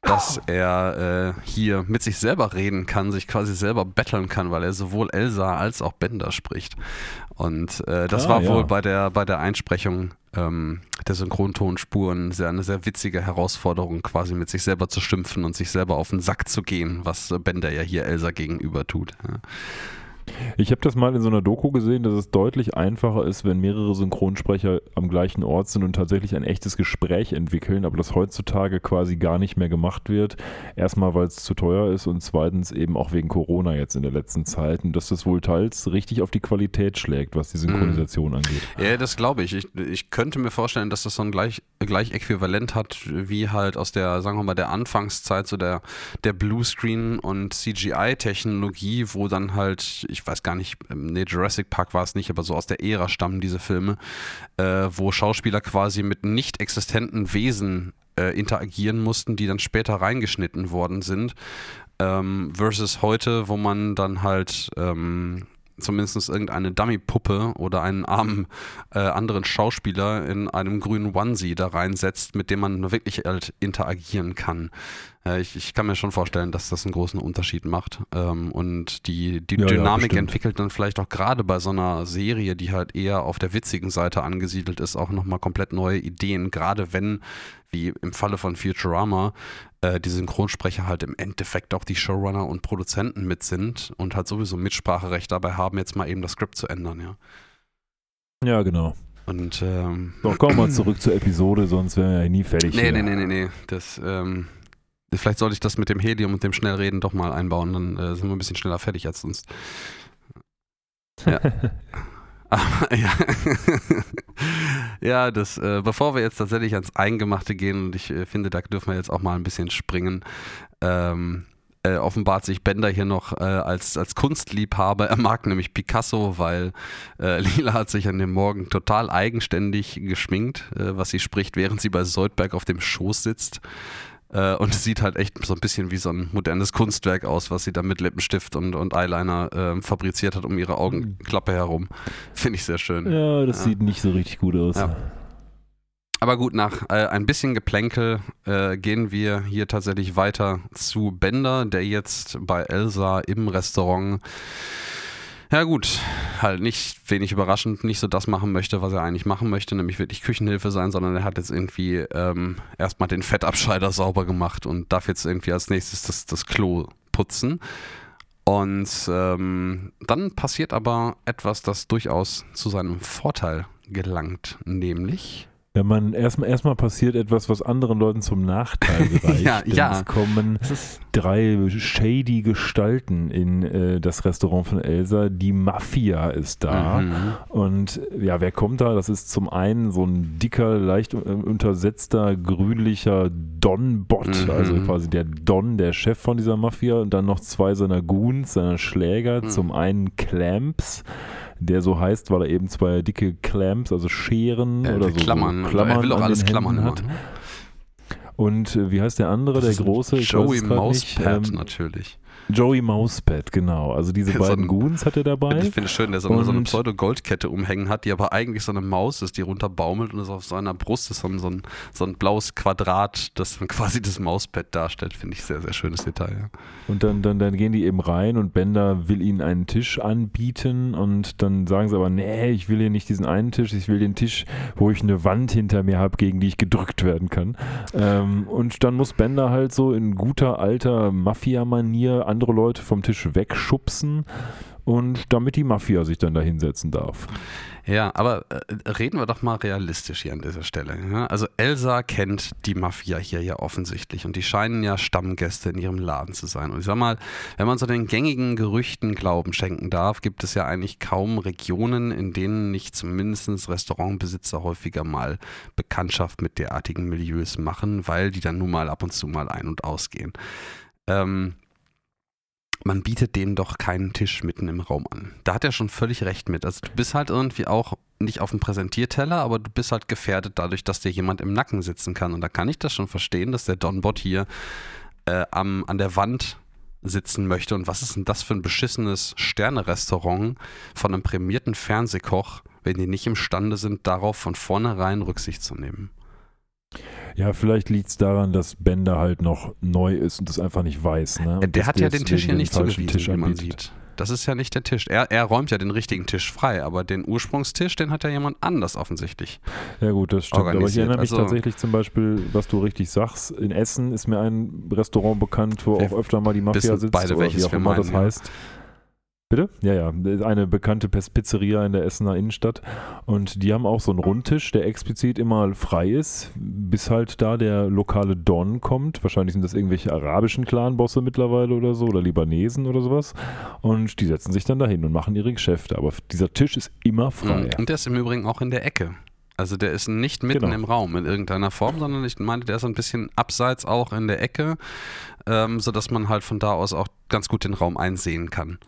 dass er äh, hier mit sich selber reden kann, sich quasi selber betteln kann, weil er sowohl Elsa als auch Bender spricht. Und äh, das Ah, war ja. wohl bei der, bei der Einsprechung ähm, der Synchrotonspuren sehr, eine sehr witzige Herausforderung, quasi mit sich selber zu schimpfen und sich selber auf den Sack zu gehen, was Bender ja hier Elsa gegenüber tut. Ja. Ich habe das mal in so einer Doku gesehen, dass es deutlich einfacher ist, wenn mehrere Synchronsprecher am gleichen Ort sind und tatsächlich ein echtes Gespräch entwickeln, aber das heutzutage quasi gar nicht mehr gemacht wird. Erstmal, weil es zu teuer ist und zweitens eben auch wegen Corona jetzt in der letzten Zeit und dass das wohl teils richtig auf die Qualität schlägt, was die Synchronisation angeht. Ja, das glaube ich. ich. Ich könnte mir vorstellen, dass das so ein gleich, gleich Äquivalent hat, wie halt aus der, sagen wir mal, der Anfangszeit, so der, der Bluescreen- und CGI-Technologie, wo dann halt, ich weiß gar nicht, nee, Jurassic Park war es nicht, aber so aus der Ära stammen diese Filme, äh, wo Schauspieler quasi mit nicht existenten Wesen äh, interagieren mussten, die dann später reingeschnitten worden sind. Ähm, versus heute, wo man dann halt ähm, zumindest irgendeine Dummy-Puppe oder einen armen äh, anderen Schauspieler in einem grünen Onesie da reinsetzt, mit dem man wirklich halt interagieren kann. Äh, ich, ich kann mir schon vorstellen, dass das einen großen Unterschied macht. Ähm, und die, die Ja, ja, Dynamik bestimmt. entwickelt dann vielleicht auch gerade bei so einer Serie, die halt eher auf der witzigen Seite angesiedelt ist, auch nochmal komplett neue Ideen, gerade wenn, wie im Falle von Futurama, äh, die Synchronsprecher halt im Endeffekt auch die Showrunner und Produzenten mit sind und halt sowieso Mitspracherecht dabei haben, jetzt mal eben das Skript zu ändern, ja. Ja, genau. Und ähm, So, kommen wir mal zurück zur Episode, sonst wären wir ja nie fertig. nee, hier. nee, nee, nee, nee. Das, ähm, vielleicht sollte ich das mit dem Helium und dem Schnellreden doch mal einbauen, dann äh, sind wir ein bisschen schneller fertig als sonst. Ja. Aber, ja. ja, das, äh, bevor wir jetzt tatsächlich ans Eingemachte gehen, und ich äh, finde, da dürfen wir jetzt auch mal ein bisschen springen, ähm, äh, offenbart sich Bender hier noch äh, als, als Kunstliebhaber. Er mag nämlich Picasso, weil äh, Lila hat sich an dem Morgen total eigenständig geschminkt, äh, was sie spricht, während sie bei Soldberg auf dem Schoß sitzt. Äh, und es sieht halt echt so ein bisschen wie so ein modernes Kunstwerk aus, was sie da mit Lippenstift und, und Eyeliner ähm, fabriziert hat um ihre Augenklappe herum. Finde ich sehr schön. Ja, das Ja. sieht nicht so richtig gut aus. Ja. Aber gut, nach äh, ein bisschen Geplänkel äh, gehen wir hier tatsächlich weiter zu Bender, der jetzt bei Elsa im Restaurant, ja gut, halt nicht wenig überraschend, nicht so das machen möchte, was er eigentlich machen möchte, nämlich wirklich Küchenhilfe sein, sondern er hat jetzt irgendwie ähm, erstmal den Fettabscheider sauber gemacht und darf jetzt irgendwie als nächstes das, das Klo putzen. Und ähm, dann passiert aber etwas, das durchaus zu seinem Vorteil gelangt, nämlich Wenn man erstmal erstmal passiert etwas, was anderen Leuten zum Nachteil gereicht. Ja, ja. Es kommen drei shady Gestalten in äh, das Restaurant von Elsa. Die Mafia ist da. Mhm. Und ja, wer kommt da? Das ist zum einen so ein dicker, leicht äh, untersetzter, grünlicher Don-Bot, Mhm. also quasi der Don, der Chef von dieser Mafia. Und dann noch zwei seiner Goons, seiner Schläger. Mhm. Zum einen Clamps, der so heißt, weil er eben zwei dicke Clamps, also Scheren äh, oder so, Klammern. so Klammern er will auch alles Klammern Händen hat. hat. Und äh, wie heißt der andere, Das der große? Joey. Mousepad Ähm, natürlich. Joey Mousepad, genau. Also diese So beiden ein- Goons hat er dabei. Ich finde es schön, der so eine, so eine Pseudo-Goldkette umhängen hat, die aber eigentlich so eine Maus ist, die runterbaumelt und es auf seiner Brust ist so ein, so ein, so ein blaues Quadrat, das dann quasi das Mauspad darstellt. Finde ich sehr, sehr schönes Detail. Ja. Und dann, dann, dann gehen die eben rein und Bender will ihnen einen Tisch anbieten und dann sagen sie aber, nee, ich will hier nicht diesen einen Tisch, ich will den Tisch, wo ich eine Wand hinter mir habe, gegen die ich gedrückt werden kann. Ähm, und dann muss Bender halt so in guter alter Mafia-Manier andere Leute vom Tisch wegschubsen und damit die Mafia sich dann da hinsetzen darf. Ja, aber äh, reden wir doch mal realistisch hier an dieser Stelle. Also Elsa kennt die Mafia hier ja offensichtlich und die scheinen ja Stammgäste in ihrem Laden zu sein. Und ich sag mal, wenn man so den gängigen Gerüchten Glauben schenken darf, gibt es ja eigentlich kaum Regionen, in denen nicht zumindest Restaurantbesitzer häufiger mal Bekanntschaft mit derartigen Milieus machen, weil die dann nun mal ab und zu mal ein- und ausgehen. Ähm, man bietet denen doch keinen Tisch mitten im Raum an. Da hat er schon völlig recht mit. Also du bist halt irgendwie auch nicht auf dem Präsentierteller, aber du bist halt gefährdet dadurch, dass dir jemand im Nacken sitzen kann. Und da kann ich das schon verstehen, dass der Donbot hier äh, am, an der Wand sitzen möchte. Und was ist denn das für ein beschissenes Sterne-Restaurant von einem prämierten Fernsehkoch, wenn die nicht imstande sind, darauf von vornherein Rücksicht zu nehmen? Ja, vielleicht liegt es daran, dass Bender halt noch neu ist und das einfach nicht weiß. Ne? Und der hat ja den Tisch hier nicht zugewiesen, Tisch wie man sieht. Das ist ja nicht der Tisch. Er, er räumt ja den richtigen Tisch frei, aber den Ursprungstisch, den hat ja jemand anders offensichtlich. Ja gut, das stimmt. Aber ich erinnere mich Also- tatsächlich zum Beispiel, was du richtig sagst, in Essen ist mir ein Restaurant bekannt, wo auch öfter mal die Mafia sitzt beide, oder welches wie auch immer meinen, das ja. Bitte? Ja, ja. Eine bekannte Pizzeria in der Essener Innenstadt. Und die haben auch so einen Rundtisch, der explizit immer frei ist, bis halt da der lokale Don kommt. Wahrscheinlich sind das irgendwelche arabischen Clanbosse mittlerweile oder so oder Libanesen oder sowas. Und die setzen sich dann dahin und machen ihre Geschäfte. Aber dieser Tisch ist immer frei. Und der ist im Übrigen auch in der Ecke. Also der ist nicht mitten Genau. im Raum in irgendeiner Form, sondern ich meine, der ist ein bisschen abseits auch in der Ecke, ähm, sodass man halt von da aus auch ganz gut den Raum einsehen kann.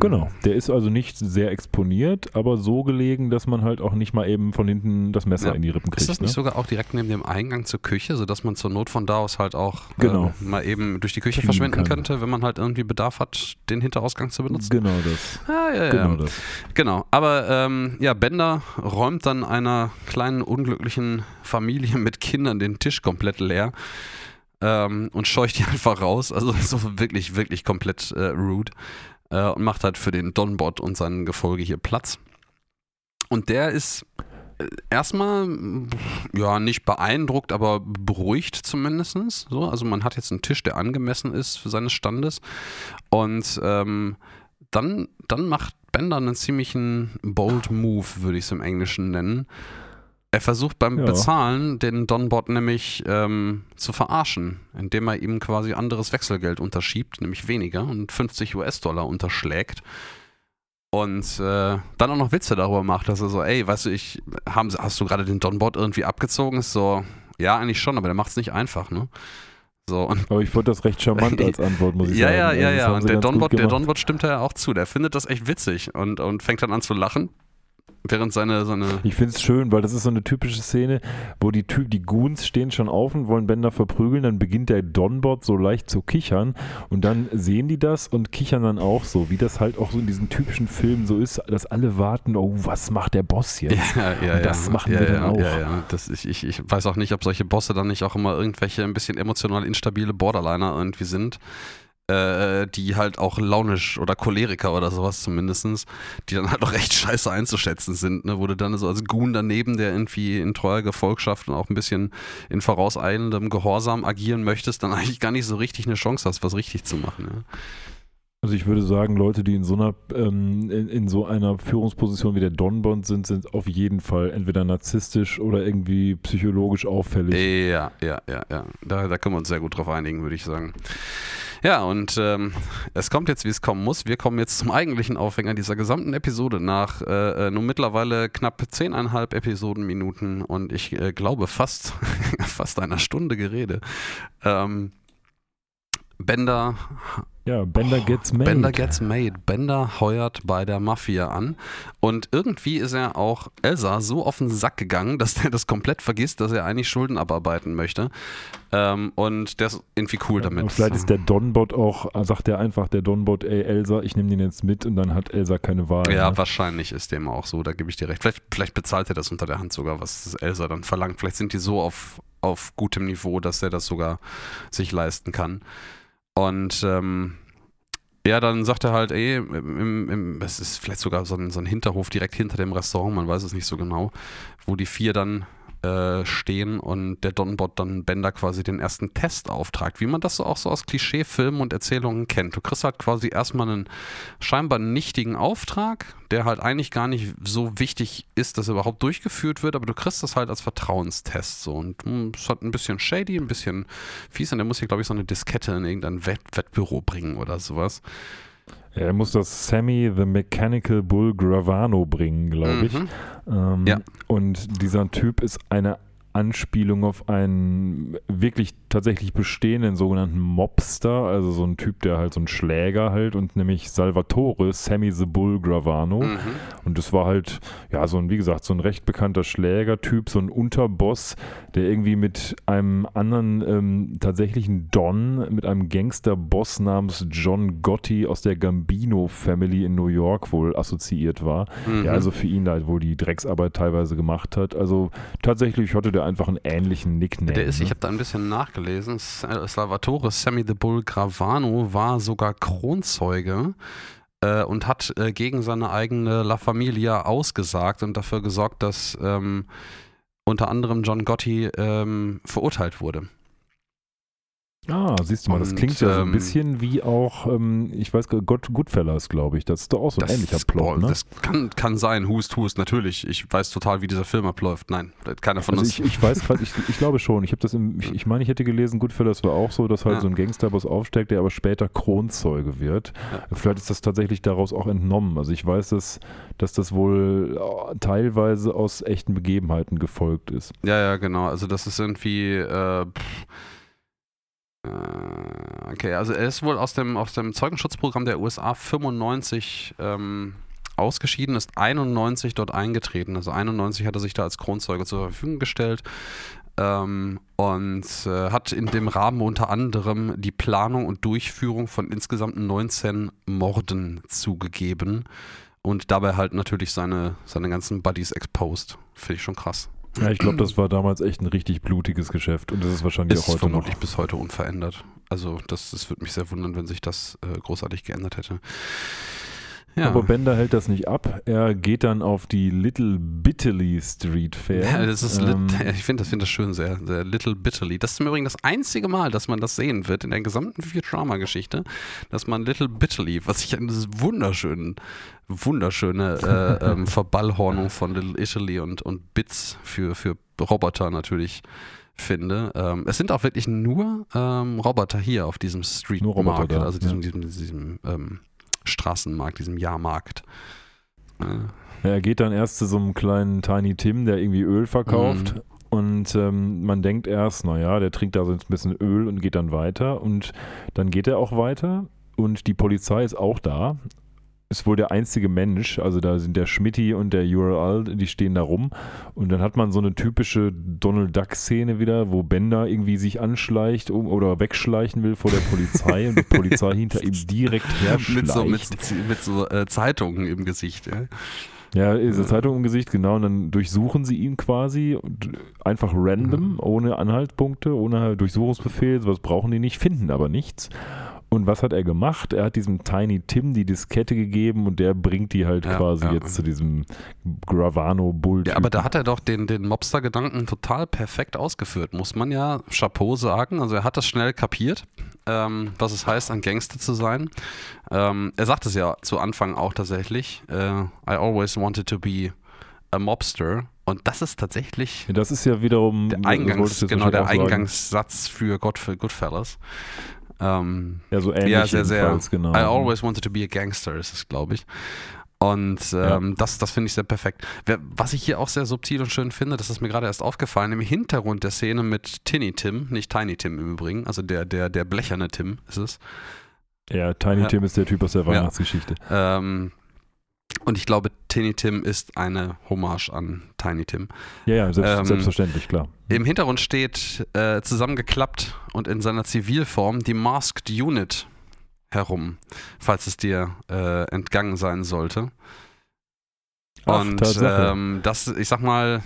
Genau. Der ist also nicht sehr exponiert, aber so gelegen, dass man halt auch nicht mal eben von hinten das Messer Ja. in die Rippen kriegt. Ist das nicht ne? sogar auch direkt neben dem Eingang zur Küche, sodass man zur Not von da aus halt auch Genau. äh, mal eben durch die Küche Fliegen verschwinden kann. könnte, wenn man halt irgendwie Bedarf hat, den Hinterausgang zu benutzen? Genau das. Ah, ja, ja. Genau das. Genau, aber ähm, ja, Bender räumt dann einer kleinen unglücklichen Familie mit Kindern den Tisch komplett leer ähm, und scheucht die einfach raus. Also so wirklich, wirklich komplett äh, rude. Äh, und macht halt für den Donbot und sein Gefolge hier Platz. Und der ist äh, erstmal ja nicht beeindruckt, aber beruhigt zumindest. So, also man hat jetzt einen Tisch, der angemessen ist für seines Standes. Und ähm, dann, dann macht Bender einen ziemlichen bold Move, würde ich es im Englischen nennen. Er versucht beim Ja. Bezahlen den Donbot nämlich ähm, zu verarschen, indem er ihm quasi anderes Wechselgeld unterschiebt, nämlich weniger und 50 US-Dollar unterschlägt. Und äh, dann auch noch Witze darüber macht, dass er so, ey, weißt du, ich, haben, hast du gerade den Donbot irgendwie abgezogen? Ist so, ja, eigentlich schon, aber der macht es nicht einfach, ne? So, und Aber ich fand das recht charmant als Antwort, muss ich ja, sagen. ja, ja, Also ja. haben Und der Donbot, der. Donbot stimmt da ja auch zu. Der findet das echt witzig und, und fängt dann an zu lachen, während seine, seine Ich finde es schön, weil das ist so eine typische Szene, wo die, Ty die Goons stehen schon auf und wollen Bender verprügeln, dann beginnt der Donbot so leicht zu kichern und dann sehen die das und kichern dann auch so, wie das halt auch so in diesen typischen Filmen so ist, dass alle warten, oh, was macht der Boss jetzt? Ja, ja, Und das ja. machen ja, wir ja, dann auch. Ja, ja. Das, ich, ich, ich weiß auch nicht, ob solche Bosse dann nicht auch immer irgendwelche ein bisschen emotional instabile Borderliner irgendwie sind, äh, die halt auch launisch oder Choleriker oder sowas zumindestens, die dann halt auch echt scheiße einzuschätzen sind, ne? wo du dann so als Goon daneben, der irgendwie in treuer Gefolgschaft und auch ein bisschen in vorauseilendem Gehorsam agieren möchtest, dann eigentlich gar nicht so richtig eine Chance hast, was richtig zu machen. Ja. Also ich würde sagen, Leute, die in so einer ähm, in, in, so einer Führungsposition wie der Donbond sind, sind auf jeden Fall entweder narzisstisch oder irgendwie psychologisch auffällig. Ja, ja, ja, ja. Da, da können wir uns sehr gut drauf einigen, würde ich sagen. Ja, und ähm, es kommt jetzt, wie es kommen muss. Wir kommen jetzt zum eigentlichen Aufhänger dieser gesamten Episode nach äh, äh nun mittlerweile knapp zehneinhalb Episodenminuten und ich äh, glaube fast, fast einer Stunde Gerede. Ähm, Bender ja, Bender oh, gets made. Bender gets made. Bender heuert bei der Mafia an. Und irgendwie ist er auch Elsa so auf den Sack gegangen, dass der das komplett vergisst, dass er eigentlich Schulden abarbeiten möchte. Ähm, und der ist irgendwie cool ja, damit. Vielleicht ist der Donbot auch, sagt er einfach, der Donbot, ey Elsa, ich nehme den jetzt mit und dann hat Elsa keine Wahl. Ja, ne? wahrscheinlich ist dem auch so, da gebe ich dir recht. Vielleicht, vielleicht bezahlt er das unter der Hand sogar, was Elsa dann verlangt. Vielleicht sind die so auf, auf gutem Niveau, dass er das sogar sich leisten kann. Und ähm, ja, dann sagt er halt, ey, im, im, es ist vielleicht sogar so ein, so ein Hinterhof direkt hinter dem Restaurant, man weiß es nicht so genau, wo die vier dann äh, stehen und der Donbot dann Bender quasi den ersten Test auftragt, wie man das so auch so aus Klischeefilmen und Erzählungen kennt. Du kriegst halt quasi erstmal einen scheinbar nichtigen Auftrag, der halt eigentlich gar nicht so wichtig ist, dass er überhaupt durchgeführt wird, aber du kriegst das halt als Vertrauenstest so und hm, es hat ein bisschen shady, ein bisschen fies und der muss hier glaube ich so eine Diskette in irgendein Wett Wettbüro bringen oder sowas. Er muss das Sammy the Mechanical Bull Gravano bringen, glaube ich. Mhm. Ähm, ja. Und dieser Typ ist eine Anspielung auf einen wirklich tatsächlich bestehenden sogenannten Mobster, also so ein Typ, der halt so ein Schläger halt und nämlich Salvatore Sammy the Bull Gravano. Mhm. Und das war halt, ja, so ein, wie gesagt, so ein recht bekannter Schlägertyp, so ein Unterboss, der irgendwie mit einem anderen ähm, tatsächlichen Don, mit einem Gangsterboss namens John Gotti aus der Gambino Family in New York wohl assoziiert war, mhm. der also für ihn halt wohl die Drecksarbeit teilweise gemacht hat. Also tatsächlich hatte der einfach einen ähnlichen Nickname. Der ist, ne? ich habe da ein bisschen nachgelesen gelesen. Salvatore Sammy the Bull Gravano war sogar Kronzeuge äh, und hat äh, gegen seine eigene La Familia ausgesagt und dafür gesorgt, dass ähm, unter anderem John Gotti ähm, verurteilt wurde. Ah, siehst du mal, das und, klingt ja so ein ähm, bisschen wie auch, ähm, ich weiß, God, Goodfellas, glaube ich. Das ist doch auch so ein ähnlicher Plot, ne? Das kann, kann sein, Hust, Hust, natürlich. Ich weiß total, wie dieser Film abläuft. Nein, keiner von also uns. Ich, ich weiß gerade, ich, ich, glaube schon. Ich habe das im, ich, ich meine, ich hätte gelesen, Goodfellas war auch so, dass halt ja. so ein Gangsterboss aufsteigt, der aber später Kronzeuge wird. Ja. Vielleicht ist das tatsächlich daraus auch entnommen. Also ich weiß, dass, dass das wohl äh, teilweise aus echten Begebenheiten gefolgt ist. Ja, ja, genau. Also das ist irgendwie, äh, pff okay, also er ist wohl aus dem, aus dem Zeugenschutzprogramm der USA 95 ähm, ausgeschieden, ist 91 dort eingetreten. Also 91 hat er sich da als Kronzeuge zur Verfügung gestellt. Ähm, und äh, hat in dem Rahmen unter anderem die Planung und Durchführung von insgesamt 19 Morden zugegeben und dabei halt natürlich seine, seine ganzen Buddies exposed. Finde ich schon krass. Ja, ich glaube, das war damals echt ein richtig blutiges Geschäft und das ist wahrscheinlich ist auch heute vermutlich noch. bis heute unverändert. Also das, das würde mich sehr wundern, wenn sich das äh, großartig geändert hätte. Ja. Aber Bender hält das nicht ab. Er geht dann auf die Little Bitterly Street Fair. Ja, das ist ähm, ich finde das, find das schön sehr. Der Little Bitterly. Das ist im Übrigen das einzige Mal, dass man das sehen wird in der gesamten Futurama-Geschichte, dass man Little Bitterly, was ich eine wunderschöne, wunderschöne äh, ähm, Verballhornung von Little Italy und, und Bits für, für Roboter natürlich finde. Ähm, es sind auch wirklich nur ähm, Roboter hier auf diesem Street Market, also diesem, ja. diesem, diesem ähm, Straßenmarkt, diesem Jahrmarkt. Ja. Er geht dann erst zu so einem kleinen Tiny Tim, der irgendwie Öl verkauft. Mhm. Und ähm, man denkt erst, naja, der trinkt da so ein bisschen Öl und geht dann weiter. Und dann geht er auch weiter. Und die Polizei ist auch da ist wohl der einzige Mensch, also da sind der Schmitti und der URL, die stehen da rum und dann hat man so eine typische Donald Duck Szene wieder, wo Bender irgendwie sich anschleicht um, oder wegschleichen will vor der Polizei und die Polizei hinter ihm direkt herschleicht. mit so, mit, mit so äh, Zeitungen im Gesicht, ja. Ja, eine Zeitung im Gesicht, genau. Und dann durchsuchen sie ihn quasi einfach random, mhm. ohne Anhaltspunkte, ohne Durchsuchungsbefehl. Was brauchen die nicht, finden aber nichts. Und was hat er gemacht? Er hat diesem Tiny Tim die Diskette gegeben und der bringt die halt Ja, quasi ja. jetzt zu diesem Gravano Bull. Ja, aber da hat er doch den, den Mobster-Gedanken total perfekt ausgeführt, muss man ja Chapeau sagen. Also er hat das schnell kapiert, ähm, was es heißt, ein Gangster zu sein. Ähm, er sagt es ja zu Anfang auch tatsächlich. Äh, I always wanted to be a mobster. Und das ist tatsächlich das ist ja wiederum der Eingangs, genau, der Eingangssatz für Godf Goodfellas. Ähm, Ja, so ähnlich ja, sehr, sehr. genau. I always wanted to be a gangster, ist es, glaube ich. Und ähm, das, das finde ich sehr perfekt. Was ich hier auch sehr subtil und schön finde, das ist mir gerade erst aufgefallen, im Hintergrund der Szene mit Tinny Tim, nicht Tiny Tim im Übrigen, also der, der, der blecherne Tim ist es. Ja, Tiny Ja. Tim ist der Typ aus der Ja. Weihnachtsgeschichte. Ähm, und ich glaube, Tinny Tim ist eine Hommage an Tiny Tim. Ja, ja, selbst, Ähm, selbstverständlich, klar. Im Hintergrund steht äh, zusammengeklappt und in seiner Zivilform die Masked Unit herum, falls es dir äh, entgangen sein sollte. Ach, Und ähm, das, ich sag mal,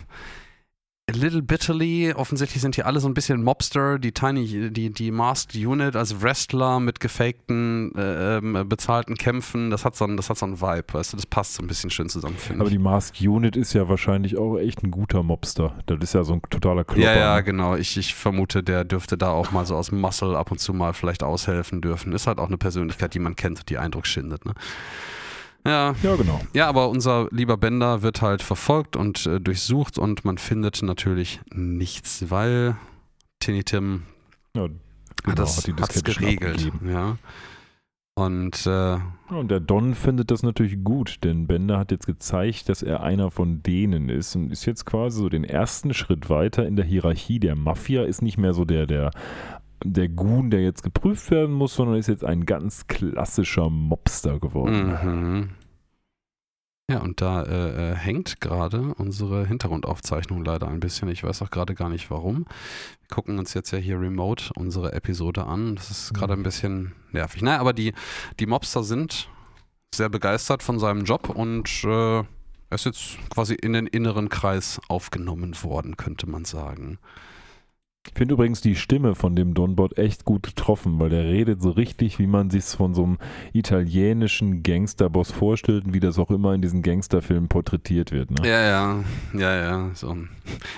little bitterly, offensichtlich sind hier alle so ein bisschen Mobster, die Tiny, die, die Masked Unit als Wrestler mit gefakten, äh, ähm, bezahlten Kämpfen, das hat, so ein, das hat so einen Vibe, weißt du, das passt so ein bisschen schön zusammen, finde Aber ich. die Masked Unit ist ja wahrscheinlich auch echt ein guter Mobster. Das ist ja so ein totaler Klopper. Ja, ja, ne? genau. Ich, ich vermute, der dürfte da auch mal so aus Muscle ab und zu mal vielleicht aushelfen dürfen. Ist halt auch eine Persönlichkeit, die man kennt, die Eindruck schindet. Ne? Ja, ja, genau. ja, aber unser lieber Bender wird halt verfolgt und äh, durchsucht und man findet natürlich nichts, weil Tinny Tim Ja, hat genau, das hat hat's Diskette schon geregelt. Ja. Und äh, Ja, Und der Don findet das natürlich gut, denn Bender hat jetzt gezeigt, dass er einer von denen ist und ist jetzt quasi so den ersten Schritt weiter in der Hierarchie der Mafia, ist nicht mehr so der, der, der Goon, der jetzt geprüft werden muss, sondern ist jetzt ein ganz klassischer Mobster geworden. Mhm. Ja, und da äh, äh, hängt gerade unsere Hintergrundaufzeichnung leider ein bisschen. Ich weiß auch gerade gar nicht warum. Wir gucken uns jetzt ja hier remote unsere Episode an. Das ist gerade Mhm. ein bisschen nervig. Naja, aber die, die Mobster sind sehr begeistert von seinem Job und äh, er ist jetzt quasi in den inneren Kreis aufgenommen worden, könnte man sagen. Ich finde übrigens die Stimme von dem Donbot echt gut getroffen, weil der redet so richtig, wie man sich von so einem italienischen Gangsterboss vorstellt und wie das auch immer in diesen Gangsterfilmen porträtiert wird. Ne? Ja, ja, ja, ja. So.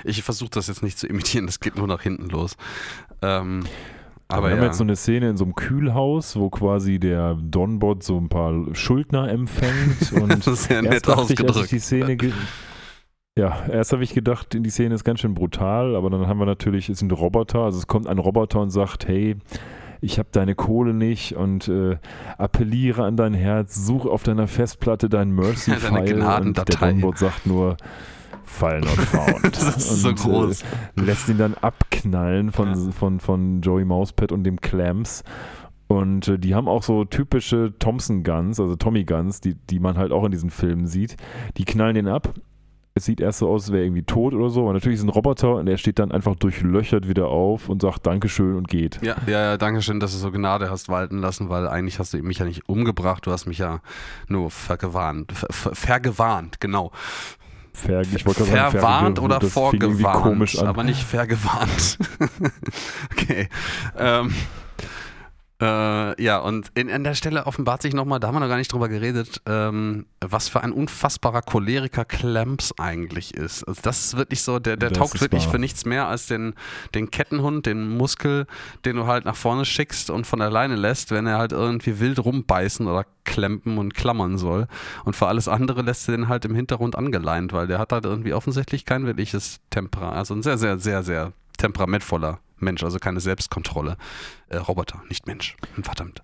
Ich versuche das jetzt nicht zu imitieren, das geht nur nach hinten los. Ähm, aber wir haben ja. jetzt so eine Szene in so einem Kühlhaus, wo quasi der Donbot so ein paar Schuldner empfängt und das ist sehr nett erst dachte ich, als ich ausgedrückt. die Szene ja, erst habe ich gedacht, die Szene ist ganz schön brutal, aber dann haben wir natürlich, es sind Roboter, also es kommt ein Roboter und sagt, hey, ich habe deine Kohle nicht und äh, appelliere an dein Herz, such auf deiner Festplatte dein Deine Mercy-File und der. Donbot sagt nur, File not found. Das ist so Und, äh, groß. lässt ihn dann abknallen von, von, von Joey Mousepad und dem Clams. Und äh, die haben auch so typische Thompson Guns, also Tommy Guns, die, die man halt auch in diesen Filmen sieht. Die knallen den ab. Es sieht erst so aus, als wäre er irgendwie tot oder so. Aber natürlich ist ein Roboter und er steht dann einfach durchlöchert wieder auf und sagt Dankeschön und geht. Ja, ja, ja, danke schön, dass du so Gnade hast walten lassen, weil eigentlich hast du mich ja nicht umgebracht, du hast mich ja nur vergewarnt. Ver, ver, vergewarnt, genau. Ver, ich wollte sagen, Verwarnt verge- oder vorgewarnt, aber nicht vergewarnt. okay. Ähm, äh, ja, und in, an der Stelle offenbart sich nochmal, da haben wir noch gar nicht drüber geredet, ähm, was für ein unfassbarer Choleriker Clamps eigentlich ist. Also das ist wirklich so, der, der Das taugt wirklich wahr. für nichts mehr als den, den Kettenhund, den Muskel, den du halt nach vorne schickst und von alleine lässt, wenn er halt irgendwie wild rumbeißen oder klempen und klammern soll. Und für alles andere lässt er den halt im Hintergrund angeleint, weil der hat halt irgendwie offensichtlich kein wirkliches Temperament, also ein sehr, sehr, sehr, sehr temperamentvoller Mensch, also keine Selbstkontrolle. Äh, Roboter, nicht Mensch. Verdammt.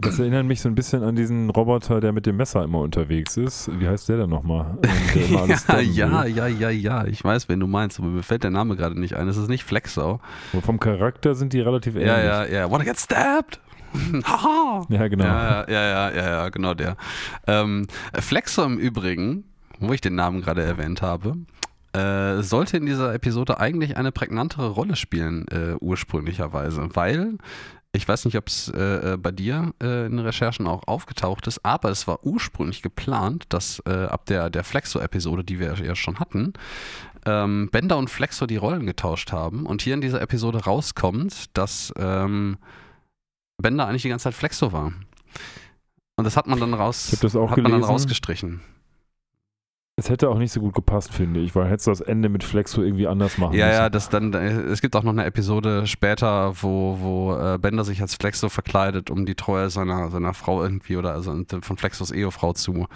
Das erinnert mich so ein bisschen an diesen Roboter, der mit dem Messer immer unterwegs ist. Wie heißt der denn nochmal? Ähm, ja, ja, ja, ja, ja. Ich weiß, wen du meinst, aber mir fällt der Name gerade nicht ein. Es ist nicht Flexau. Aber vom Charakter sind die relativ ähnlich. Ja, ja, ja. Wanna get stabbed? Haha. Ja, genau. Ja, ja, ja, ja, genau der. Ähm, Flexo im Übrigen, wo ich den Namen gerade erwähnt habe, äh, sollte in dieser Episode eigentlich eine prägnantere Rolle spielen, äh, ursprünglicherweise, weil ich weiß nicht, ob es äh, äh, bei dir äh, in den Recherchen auch aufgetaucht ist, aber es war ursprünglich geplant, dass äh, ab der, der Flexo-Episode, die wir ja schon hatten, ähm, Bender und Flexo die Rollen getauscht haben und hier in dieser Episode rauskommt, dass ähm, Bender eigentlich die ganze Zeit Flexo war. Und das hat man dann raus, hat man dann rausgestrichen. Es hätte auch nicht so gut gepasst, finde ich, weil hättest du das Ende mit Flexo irgendwie anders machen Ja, müssen. ja, das dann, äh, es gibt auch noch eine Episode später, wo, wo äh, Bender sich als Flexo verkleidet, um die Treue seiner, seiner Frau irgendwie oder also von Flexos Ehefrau zu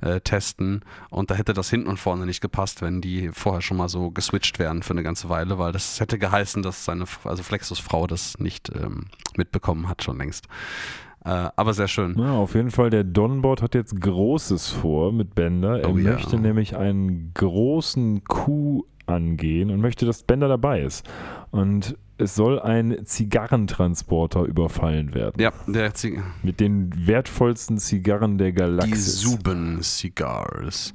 äh, testen. Und da hätte das hinten und vorne nicht gepasst, wenn die vorher schon mal so geswitcht wären für eine ganze Weile, weil das hätte geheißen, dass seine, also Flexos Frau das nicht ähm, mitbekommen hat schon längst. Äh, aber sehr schön. Ja, auf jeden Fall, der Donbot hat jetzt Großes vor mit Bender. Er Oh ja. möchte nämlich einen großen Coup angehen und möchte, dass Bender dabei ist. Und es soll ein Zigarrentransporter überfallen werden. Ja, der Zig Mit den wertvollsten Zigarren der Die Galaxis. Suben Cigars.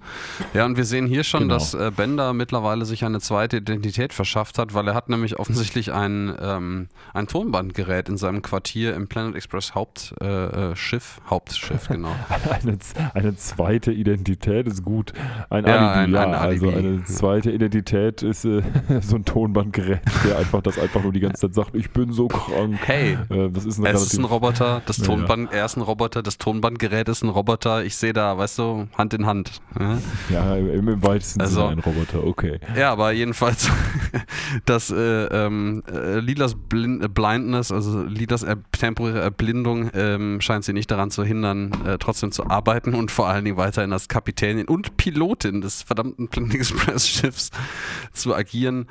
Ja, und wir sehen hier schon, Genau. dass äh, Bender mittlerweile sich eine zweite Identität verschafft hat, weil er hat nämlich offensichtlich ein, ähm, ein Tonbandgerät in seinem Quartier im Planet Express Hauptschiff, äh, Schiff, Hauptschiff, genau. Eine, eine zweite Identität ist gut. Ein Ja, Alibi, ein- ja. ein Alibi. Also eine zweite Identität ist äh, so ein Tonbandgerät, der einfach das einfach nur die ganze Zeit sagt, ich bin so krank. Hey, Äh, das ist ein es ist ein Roboter, das Ja, Tonband, er ist ein Roboter, das Tonbandgerät ist ein Roboter, ich sehe da, weißt du, Hand in Hand. Ja? Ja, im, im weitesten Also- Sinne ein Roboter, okay. Ja, aber jedenfalls, dass äh, ähm, äh, Lilas Blind, äh, Blindness, also Lilas äh, temporäre Erblindung, ähm, scheint sie nicht daran zu hindern, äh, trotzdem zu arbeiten und vor allen Dingen weiterhin als Kapitänin und Pilotin des verdammten Planet Express Schiffs zu agieren.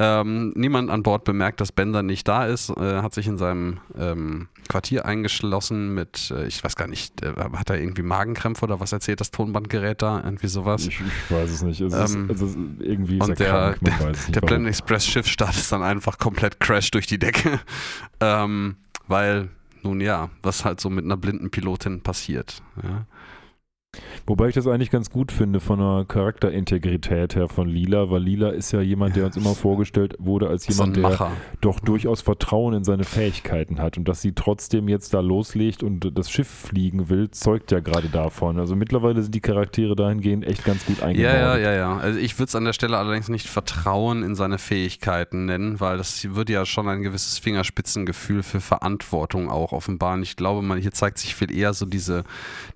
Ähm, niemand an Bord bemerkt, dass Bender nicht da ist, äh, hat sich in seinem ähm, Quartier eingeschlossen mit, äh, ich weiß gar nicht, äh, hat er irgendwie Magenkrämpfe oder was erzählt das Tonbandgerät da? Irgendwie sowas. Ich, ich weiß es nicht. Es Ähm, ist, es ist, irgendwie und er der- krank. Der warum. Planet Express Schiffstart ist dann einfach komplett Crash durch die Decke. ähm, weil, nun ja, was halt so mit einer blinden Pilotin passiert. Ja. Wobei ich das eigentlich ganz gut finde von der Charakterintegrität her von Lila, weil Lila ist ja jemand, der uns immer vorgestellt wurde als So jemand, der doch durchaus Vertrauen in seine Fähigkeiten hat. Und dass sie trotzdem jetzt da loslegt und das Schiff fliegen will, zeugt ja gerade davon. Also mittlerweile sind die Charaktere dahingehend echt ganz gut eingebaut. Ja, ja, ja, ja. Also ich würde es an der Stelle allerdings nicht Vertrauen in seine Fähigkeiten nennen, weil das würde ja schon ein gewisses Fingerspitzengefühl für Verantwortung auch offenbaren. Ich glaube, man, hier zeigt sich viel eher so diese,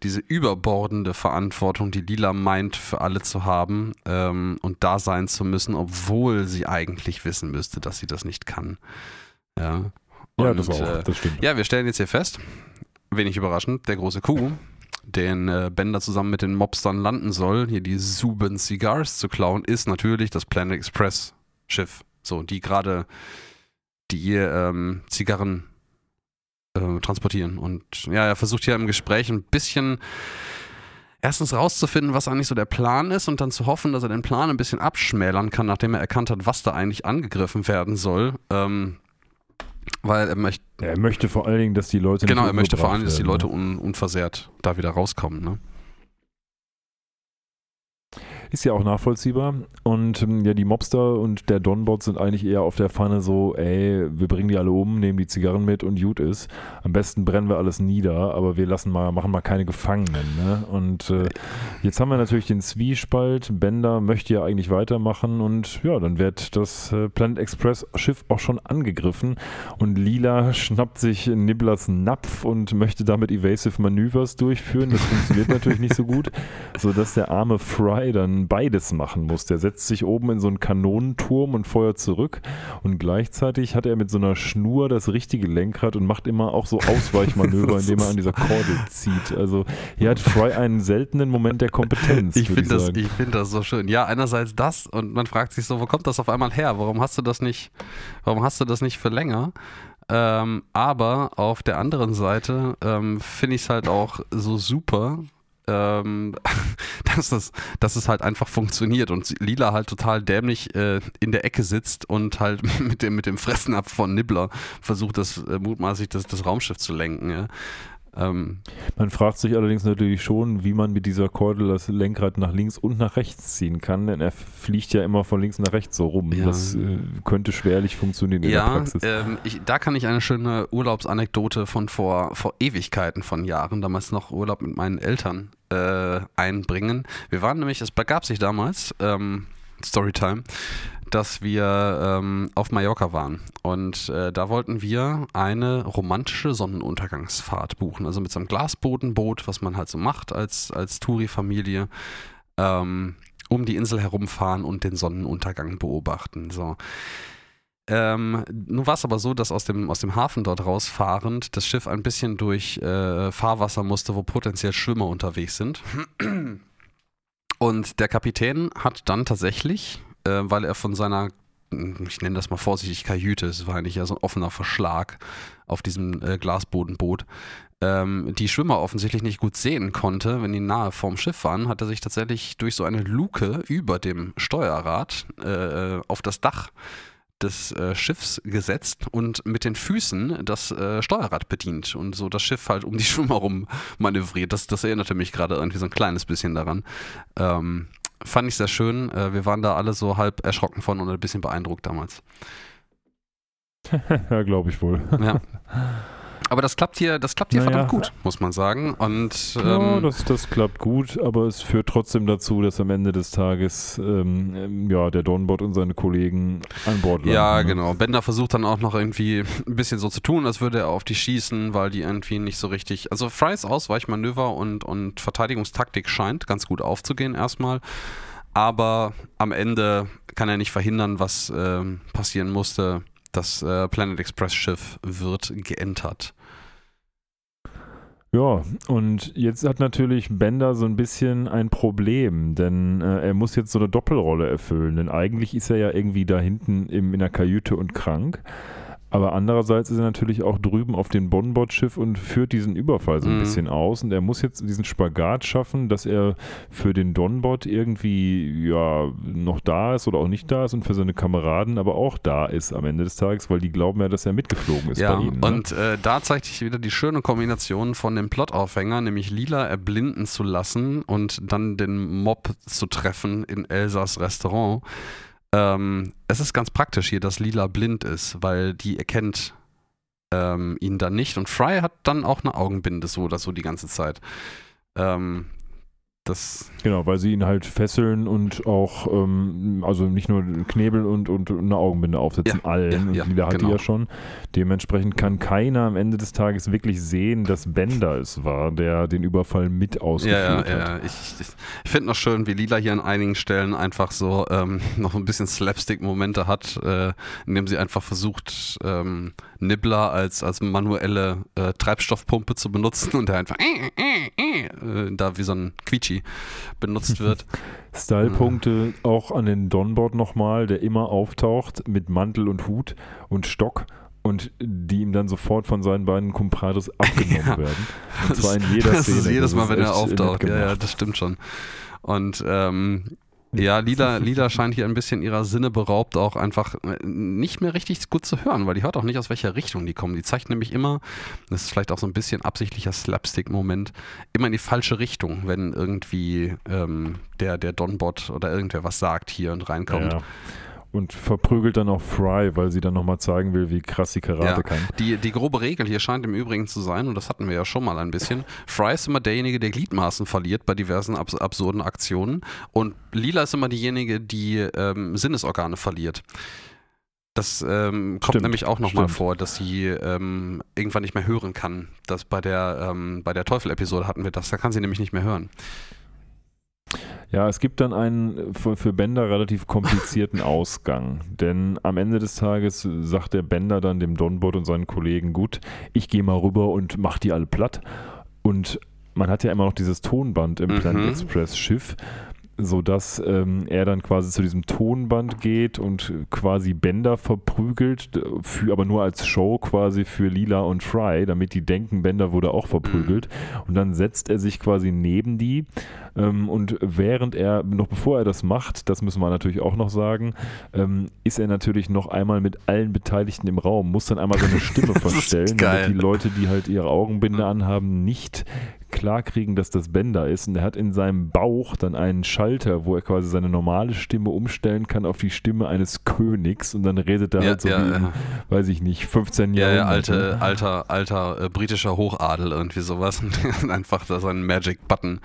diese überbordende Verantwortung, die Lila meint, für alle zu haben ähm, und da sein zu müssen, obwohl sie eigentlich wissen müsste, dass sie das nicht kann. Ja, Ja, Und, das auch, äh, das stimmt. ja, wir stellen jetzt hier fest, wenig überraschend, der große Kuh, den äh, Bender zusammen mit den Mobstern landen soll, hier die Suben Cigars zu klauen, ist natürlich das Planet Express Schiff. So, die gerade die ähm, Zigarren äh, transportieren. Und ja, er versucht hier im Gespräch ein bisschen erstens rauszufinden, was eigentlich so der Plan ist und dann zu hoffen, dass er den Plan ein bisschen abschmälern kann, nachdem er erkannt hat, was da eigentlich angegriffen werden soll. Ähm, weil er möchte Er möchte vor allen Dingen, dass die Leute Genau, er möchte vor allem, umgebracht dass die Leute ne? un, unversehrt da wieder rauskommen. Ne? Ist ja auch nachvollziehbar. Und ähm, ja, die Mobster und der Donbot sind eigentlich eher auf der Pfanne so, ey, wir bringen die alle um, nehmen die Zigarren mit und gut ist. Am besten brennen wir alles nieder, aber wir lassen mal, machen mal keine Gefangenen. Ne? Und äh, jetzt haben wir natürlich den Zwiespalt. Bender möchte ja eigentlich weitermachen und ja, dann wird das äh, Planet Express Schiff auch schon angegriffen und Lila schnappt sich Nibblers Napf und möchte damit Evasive Manövers durchführen. Das funktioniert natürlich nicht so gut, sodass der arme Fry dann beides machen muss. Der setzt sich oben in so einen Kanonenturm und feuert zurück und gleichzeitig hat er mit so einer Schnur das richtige Lenkrad und macht immer auch so Ausweichmanöver, indem er an dieser Kordel zieht. Also hier hat Fry einen seltenen Moment der Kompetenz. Ich finde das, ich find das so schön. Ja, einerseits das und man fragt sich so, wo kommt das auf einmal her? Warum hast du das nicht, warum hast du das nicht für länger? Ähm, aber auf der anderen Seite ähm, finde ich es halt auch so super, ähm, dass, es, dass es halt einfach funktioniert und Lila halt total dämlich äh, in der Ecke sitzt und halt mit dem, mit dem Fressen ab von Nibbler versucht, das äh, mutmaßlich das, das Raumschiff zu lenken. Ja. Ähm, Man fragt sich allerdings natürlich schon, wie man mit dieser Kordel das Lenkrad nach links und nach rechts ziehen kann, denn er fliegt ja immer von links nach rechts so rum. Ja. Das äh, könnte schwerlich funktionieren in der Ja, Praxis. ähm, ich, da kann ich eine schöne Urlaubsanekdote von vor, vor Ewigkeiten von Jahren, damals noch Urlaub mit meinen Eltern, äh, einbringen. Wir waren nämlich, es begab sich damals, ähm, Storytime, dass wir ähm, auf Mallorca waren. Und äh, da wollten wir eine romantische Sonnenuntergangsfahrt buchen. Also mit so einem Glasbodenboot, was man halt so macht als, als Touri-Familie. Ähm, um die Insel herumfahren und den Sonnenuntergang beobachten. So. Ähm, nun war es aber so, dass aus dem, aus dem Hafen dort rausfahrend das Schiff ein bisschen durch äh, Fahrwasser musste, wo potenziell Schwimmer unterwegs sind. Und der Kapitän hat dann tatsächlich, äh, weil er von seiner, ich nenne das mal vorsichtig, Kajüte, es war eigentlich ja so ein offener Verschlag auf diesem äh, Glasbodenboot, ähm, die Schwimmer offensichtlich nicht gut sehen konnte, wenn die nahe vorm Schiff waren, hat er sich tatsächlich durch so eine Luke über dem Steuerrad äh, auf das Dach des äh, Schiffs gesetzt und mit den Füßen das äh, Steuerrad bedient und so das Schiff halt um die Schwimmer rum manövriert. Das, das erinnerte mich gerade irgendwie so ein kleines bisschen daran. Ähm, fand ich sehr schön. Äh, wir waren da alle so halb erschrocken von und ein bisschen beeindruckt damals. ja, glaube ich wohl. Ja. Aber das klappt hier, das klappt hier naja. verdammt gut, muss man sagen. Und, ähm, ja, das, das klappt gut, aber es führt trotzdem dazu, dass am Ende des Tages ähm, ähm ja, der Donbot und seine Kollegen an Bord landen. Ja, ne? genau. Bender versucht dann auch noch irgendwie ein bisschen so zu tun, als würde er auf die schießen, weil die irgendwie nicht so richtig. Also Frys Ausweichmanöver und, und Verteidigungstaktik scheint ganz gut aufzugehen erstmal. Aber am Ende kann er nicht verhindern, was äh, passieren musste. Das äh, Planet Express Schiff wird geentert. Ja, und jetzt hat natürlich Bender so ein bisschen ein Problem, denn äh, er muss jetzt so eine Doppelrolle erfüllen, denn eigentlich ist er ja irgendwie da hinten im, in der Kajüte und krank. Aber andererseits ist er natürlich auch drüben auf dem Bonbot-Schiff und führt diesen Überfall so ein mhm. bisschen aus. Und er muss jetzt diesen Spagat schaffen, dass er für den Donbot irgendwie ja noch da ist oder auch nicht da ist und für seine Kameraden aber auch da ist am Ende des Tages, weil die glauben ja, dass er mitgeflogen ist ja, bei ihnen. Ne? Und äh, da zeigt sich wieder die schöne Kombination von dem Plotaufhänger, nämlich Lila erblinden zu lassen und dann den Mob zu treffen in Elsas Restaurant. Ähm, es ist ganz praktisch hier, dass Lila blind ist, weil die erkennt ähm, ihn dann nicht. Und Fry hat dann auch eine Augenbinde so oder so die ganze Zeit. Ähm, das genau, weil sie ihn halt fesseln und auch, ähm, also nicht nur Knebel und, und eine Augenbinde aufsetzen, ja, allen. Ja, ja, Lila hat genau. die ja schon. Dementsprechend kann keiner am Ende des Tages wirklich sehen, dass Bender es war, der den Überfall mit ausgeführt ja, ja, hat. Ja, ich, ich, ich finde noch schön, wie Lila hier an einigen Stellen einfach so ähm, noch ein bisschen Slapstick-Momente hat, äh, indem sie einfach versucht, ähm, Nibbler als, als manuelle äh, Treibstoffpumpe zu benutzen und der einfach äh, äh, äh, da wie so ein Quietschi benutzt wird. Stylepunkte auch an den Donboard nochmal, der immer auftaucht mit Mantel und Hut und Stock und die ihm dann sofort von seinen beiden Compadres abgenommen ja. werden. Und zwar in jeder das Szene. Ist jedes Mal, wenn er auftaucht. Ja, ja, das stimmt schon. Und ähm, ja, Lila, Lila scheint hier ein bisschen ihrer Sinne beraubt, auch einfach äh, nicht mehr richtig gut zu hören, weil die hört auch nicht, aus welcher Richtung die kommen. Die zeigt nämlich immer, das ist vielleicht auch so ein bisschen absichtlicher Slapstick-Moment, immer in die falsche Richtung, wenn irgendwie ähm, der, der Donbot oder irgendwer was sagt hier und reinkommt. Ja und verprügelt dann auch Fry, weil sie dann nochmal zeigen will, wie krass sie Karate ja, kann. Die, die grobe Regel hier scheint im Übrigen zu sein, und das hatten wir ja schon mal ein bisschen, Fry ist immer derjenige, der Gliedmaßen verliert bei diversen abs absurden Aktionen und Lila ist immer diejenige, die ähm, Sinnesorgane verliert. Das ähm, kommt stimmt, nämlich auch nochmal vor, dass sie ähm, irgendwann nicht mehr hören kann. Das bei der, ähm, bei der Teufel-Episode hatten wir das, da kann sie nämlich nicht mehr hören. Ja, es gibt dann einen für, für Bender relativ komplizierten Ausgang. Denn am Ende des Tages sagt der Bender dann dem Donbot und seinen Kollegen, gut, ich gehe mal rüber und mach die alle platt. Und man hat ja immer noch dieses Tonband im mhm. Planet Express Schiff sodass ähm, er dann quasi zu diesem Tonband geht und quasi Bender verprügelt, für, aber nur als Show quasi für Lila und Fry, damit die denken, Bender wurde auch verprügelt. Mhm. Und dann setzt er sich quasi neben die ähm, und während er, noch bevor er das macht, das müssen wir natürlich auch noch sagen, ähm, ist er natürlich noch einmal mit allen Beteiligten im Raum, muss dann einmal seine Stimme verstellen, damit die Leute, die halt ihre Augenbinde anhaben, nicht klar kriegen, dass das Bender ist. Und er hat in seinem Bauch dann einen Schalter, wo er quasi seine normale Stimme umstellen kann auf die Stimme eines Königs. Und dann redet er ja, halt so ja, wie, in, weiß ich nicht, 15 Jahren. Ja, ja, alte, alter, alter äh, britischer Hochadel, irgendwie sowas. Und einfach da seinen Magic-Button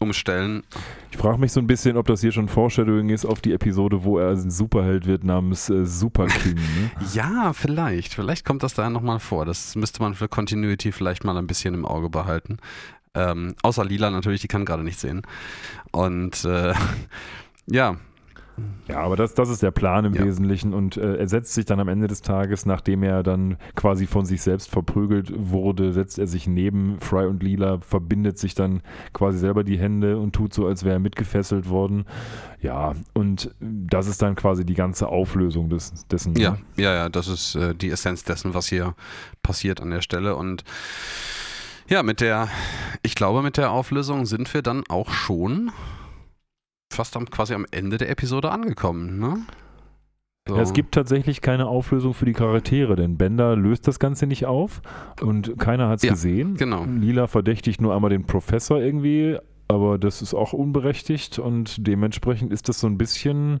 umstellen. Ich frage mich so ein bisschen, ob das hier schon Foreshadowing ist auf die Episode, wo er ein Superheld wird namens äh, Super King. Ne? ja, vielleicht. Vielleicht kommt das da nochmal vor. Das müsste man für Continuity vielleicht mal ein bisschen im Auge behalten. Ähm, außer Lila natürlich, die kann gerade nicht sehen. Und äh, ja, ja, aber das, das ist der Plan im Ja. Wesentlichen und äh, er setzt sich dann am Ende des Tages, nachdem er dann quasi von sich selbst verprügelt wurde, setzt er sich neben Fry und Lila, verbindet sich dann quasi selber die Hände und tut so, als wäre er mitgefesselt worden. Ja, und das ist dann quasi die ganze Auflösung des, dessen. Ja, ne? ja, ja, das ist äh, die Essenz dessen, was hier passiert an der Stelle. Und ja, mit der, ich glaube, mit der Auflösung sind wir dann auch schon fast am, quasi am Ende der Episode angekommen, ne? So. Ja, es gibt tatsächlich keine Auflösung für die Charaktere, denn Bender löst das Ganze nicht auf und keiner hat es Ja, gesehen. genau. Lila verdächtigt nur einmal den Professor irgendwie, aber das ist auch unberechtigt und dementsprechend ist das so ein bisschen,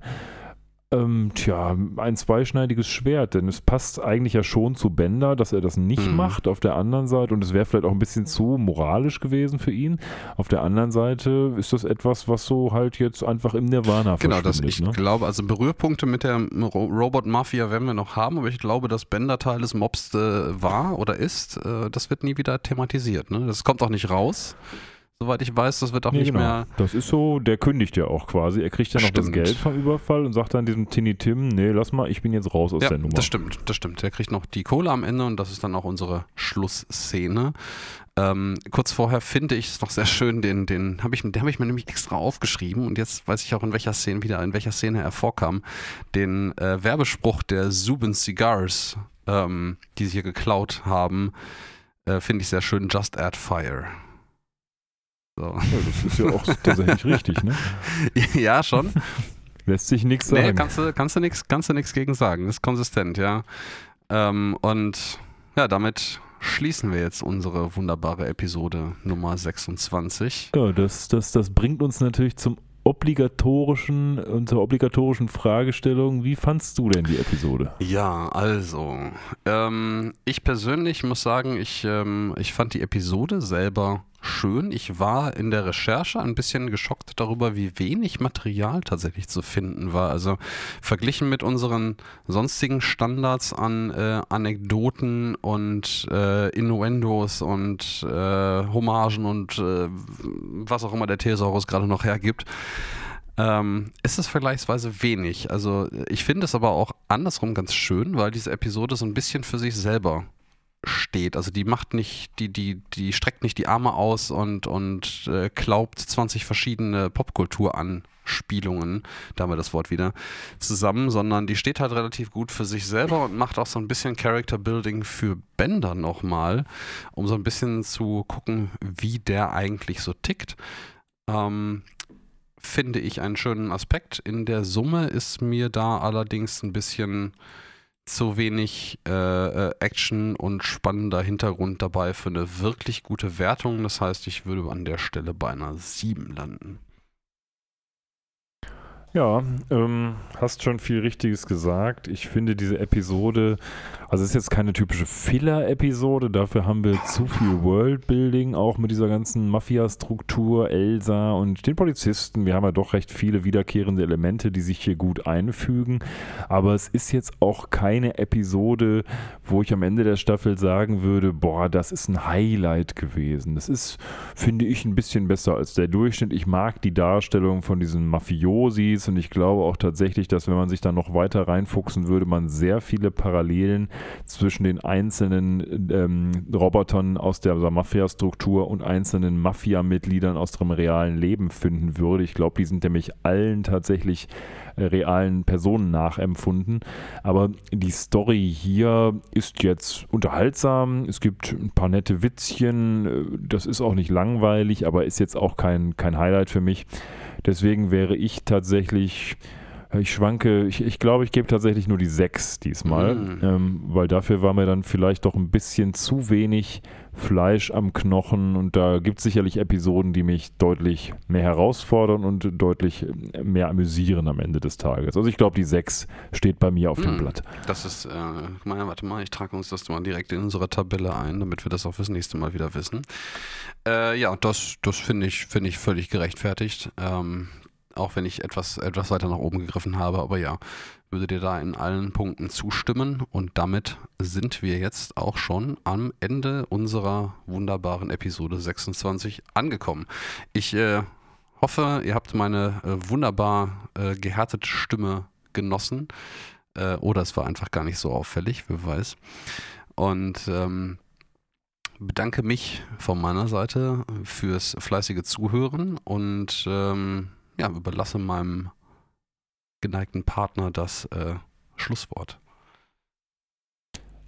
ähm, tja, ein zweischneidiges Schwert, denn es passt eigentlich ja schon zu Bender, dass er das nicht Mhm. macht auf der anderen Seite und es wäre vielleicht auch ein bisschen zu moralisch gewesen für ihn. Auf der anderen Seite ist das etwas, was so halt jetzt einfach im Nirvana Genau, das, ich ne? glaube, also Berührpunkte mit der Ro Robot Mafia werden wir noch haben, aber ich glaube, dass Bender Teil des Mobs äh, war oder ist, äh, das wird nie wieder thematisiert. Ne? Das kommt auch nicht raus, soweit ich weiß. Das wird auch Nee, nicht genau. mehr. Das ist so, der kündigt ja auch quasi. Er kriegt ja noch das Stimmt. Geld vom Überfall und sagt dann diesem Tini Tim, nee, lass mal, ich bin jetzt raus aus Ja, der Nummer. das stimmt, das stimmt. Der kriegt noch die Kohle am Ende und das ist dann auch unsere Schlussszene. Ähm, kurz vorher finde ich es noch sehr schön, den, den habe ich, den habe ich mir nämlich extra aufgeschrieben und jetzt weiß ich auch in welcher Szene wieder, in welcher Szene er vorkam. Den äh, Werbespruch der Subin Cigars, ähm, die sie hier geklaut haben, äh, finde ich sehr schön. Just add fire. So. Ja, das ist ja auch tatsächlich richtig, ne? ja, schon. Lässt sich nichts Nee, sagen. kannst du, kannst du nichts kannst du nix gegen sagen. ist konsistent, ja. Ähm, und ja, damit schließen wir jetzt unsere wunderbare Episode Nummer 26. ja, das, das, das bringt uns natürlich zum obligatorischen, und zur obligatorischen Fragestellung. Wie fandst du denn die Episode? Ja, also, ähm, ich persönlich muss sagen, ich, ähm, ich fand die Episode selber schön. Ich war in der Recherche ein bisschen geschockt darüber, wie wenig Material tatsächlich zu finden war. Also verglichen mit unseren sonstigen Standards an äh, Anekdoten und äh, Innuendos und äh, Hommagen und äh, was auch immer der Thesaurus gerade noch hergibt, ähm, ist es vergleichsweise wenig. Also ich finde es aber auch andersrum ganz schön, weil diese Episode so ein bisschen für sich selber steht. Also die macht nicht, die, die, die streckt nicht die Arme aus und, und äh, klaubt 20 verschiedene Popkultur-Anspielungen, da haben wir das Wort wieder, zusammen, sondern die steht halt relativ gut für sich selber und macht auch so ein bisschen Character Building für Bender nochmal, um so ein bisschen zu gucken, wie der eigentlich so tickt. Ähm, finde ich einen schönen Aspekt. In der Summe ist mir da allerdings ein bisschen zu wenig äh, äh, Action und spannender Hintergrund dabei für eine wirklich gute Wertung. Das heißt, ich würde an der Stelle bei einer 7 landen. Ja, ähm, hast schon viel Richtiges gesagt. Ich finde diese Episode, also es ist jetzt keine typische Filler-Episode, dafür haben wir zu viel Worldbuilding, auch mit dieser ganzen Mafia-Struktur, Elsa und den Polizisten. Wir haben ja doch recht viele wiederkehrende Elemente, die sich hier gut einfügen. Aber es ist jetzt auch keine Episode, wo ich am Ende der Staffel sagen würde, boah, das ist ein Highlight gewesen. Das ist, finde ich, ein bisschen besser als der Durchschnitt. Ich mag die Darstellung von diesen Mafiosis und ich glaube auch tatsächlich, dass wenn man sich da noch weiter reinfuchsen würde, man sehr viele Parallelen zwischen den einzelnen ähm, Robotern aus der Mafia-Struktur und einzelnen Mafia-Mitgliedern aus dem realen Leben finden würde. Ich glaube, die sind nämlich allen tatsächlich äh, realen Personen nachempfunden. Aber die Story hier ist jetzt unterhaltsam. Es gibt ein paar nette Witzchen. Das ist auch nicht langweilig, aber ist jetzt auch kein, kein Highlight für mich. Deswegen wäre ich tatsächlich Ich schwanke, ich, ich glaube, ich gebe tatsächlich nur die 6 diesmal, Mm. ähm, weil dafür war mir dann vielleicht doch ein bisschen zu wenig Fleisch am Knochen und da gibt es sicherlich Episoden, die mich deutlich mehr herausfordern und deutlich äh, mehr amüsieren am Ende des Tages. Also ich glaube, die 6 steht bei mir auf dem Mm. Blatt. Das ist, äh, mal, warte mal, ich trage uns das mal direkt in unsere Tabelle ein, damit wir das auch fürs nächste Mal wieder wissen. Äh, ja, das, das finde ich, finde ich völlig gerechtfertigt. Ähm, auch wenn ich etwas, etwas weiter nach oben gegriffen habe, aber ja, würde dir da in allen Punkten zustimmen. Und damit sind wir jetzt auch schon am Ende unserer wunderbaren Episode 26 angekommen. Ich äh, hoffe, ihr habt meine äh, wunderbar äh, gehärtete Stimme genossen. Äh, oder es war einfach gar nicht so auffällig, wer weiß. Und ähm, bedanke mich von meiner Seite fürs fleißige Zuhören und ähm, ja, überlasse meinem geneigten Partner das äh, Schlusswort.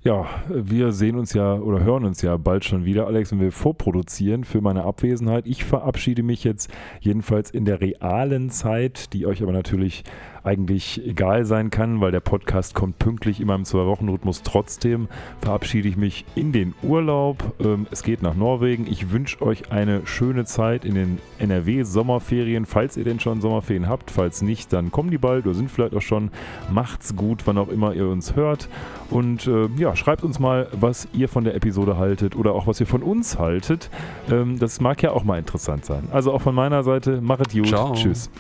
Ja, wir sehen uns ja oder hören uns ja bald schon wieder, Alex, wenn wir vorproduzieren für meine Abwesenheit. Ich verabschiede mich jetzt jedenfalls in der realen Zeit, die euch aber natürlich eigentlich egal sein kann, weil der Podcast kommt pünktlich in meinem Zwei-Wochen-Rhythmus. Trotzdem verabschiede ich mich in den Urlaub. Ähm, Es geht nach Norwegen. Ich wünsche euch eine schöne Zeit in den NRW-Sommerferien, falls ihr denn schon Sommerferien habt. Falls nicht, dann kommen die bald oder sind vielleicht auch schon. Macht's gut, wann auch immer ihr uns hört. Und äh, ja, schreibt uns mal, was ihr von der Episode haltet oder auch was ihr von uns haltet. Ähm, das mag ja auch mal interessant sein. Also auch von meiner Seite, machet gut. Ciao. Tschüss.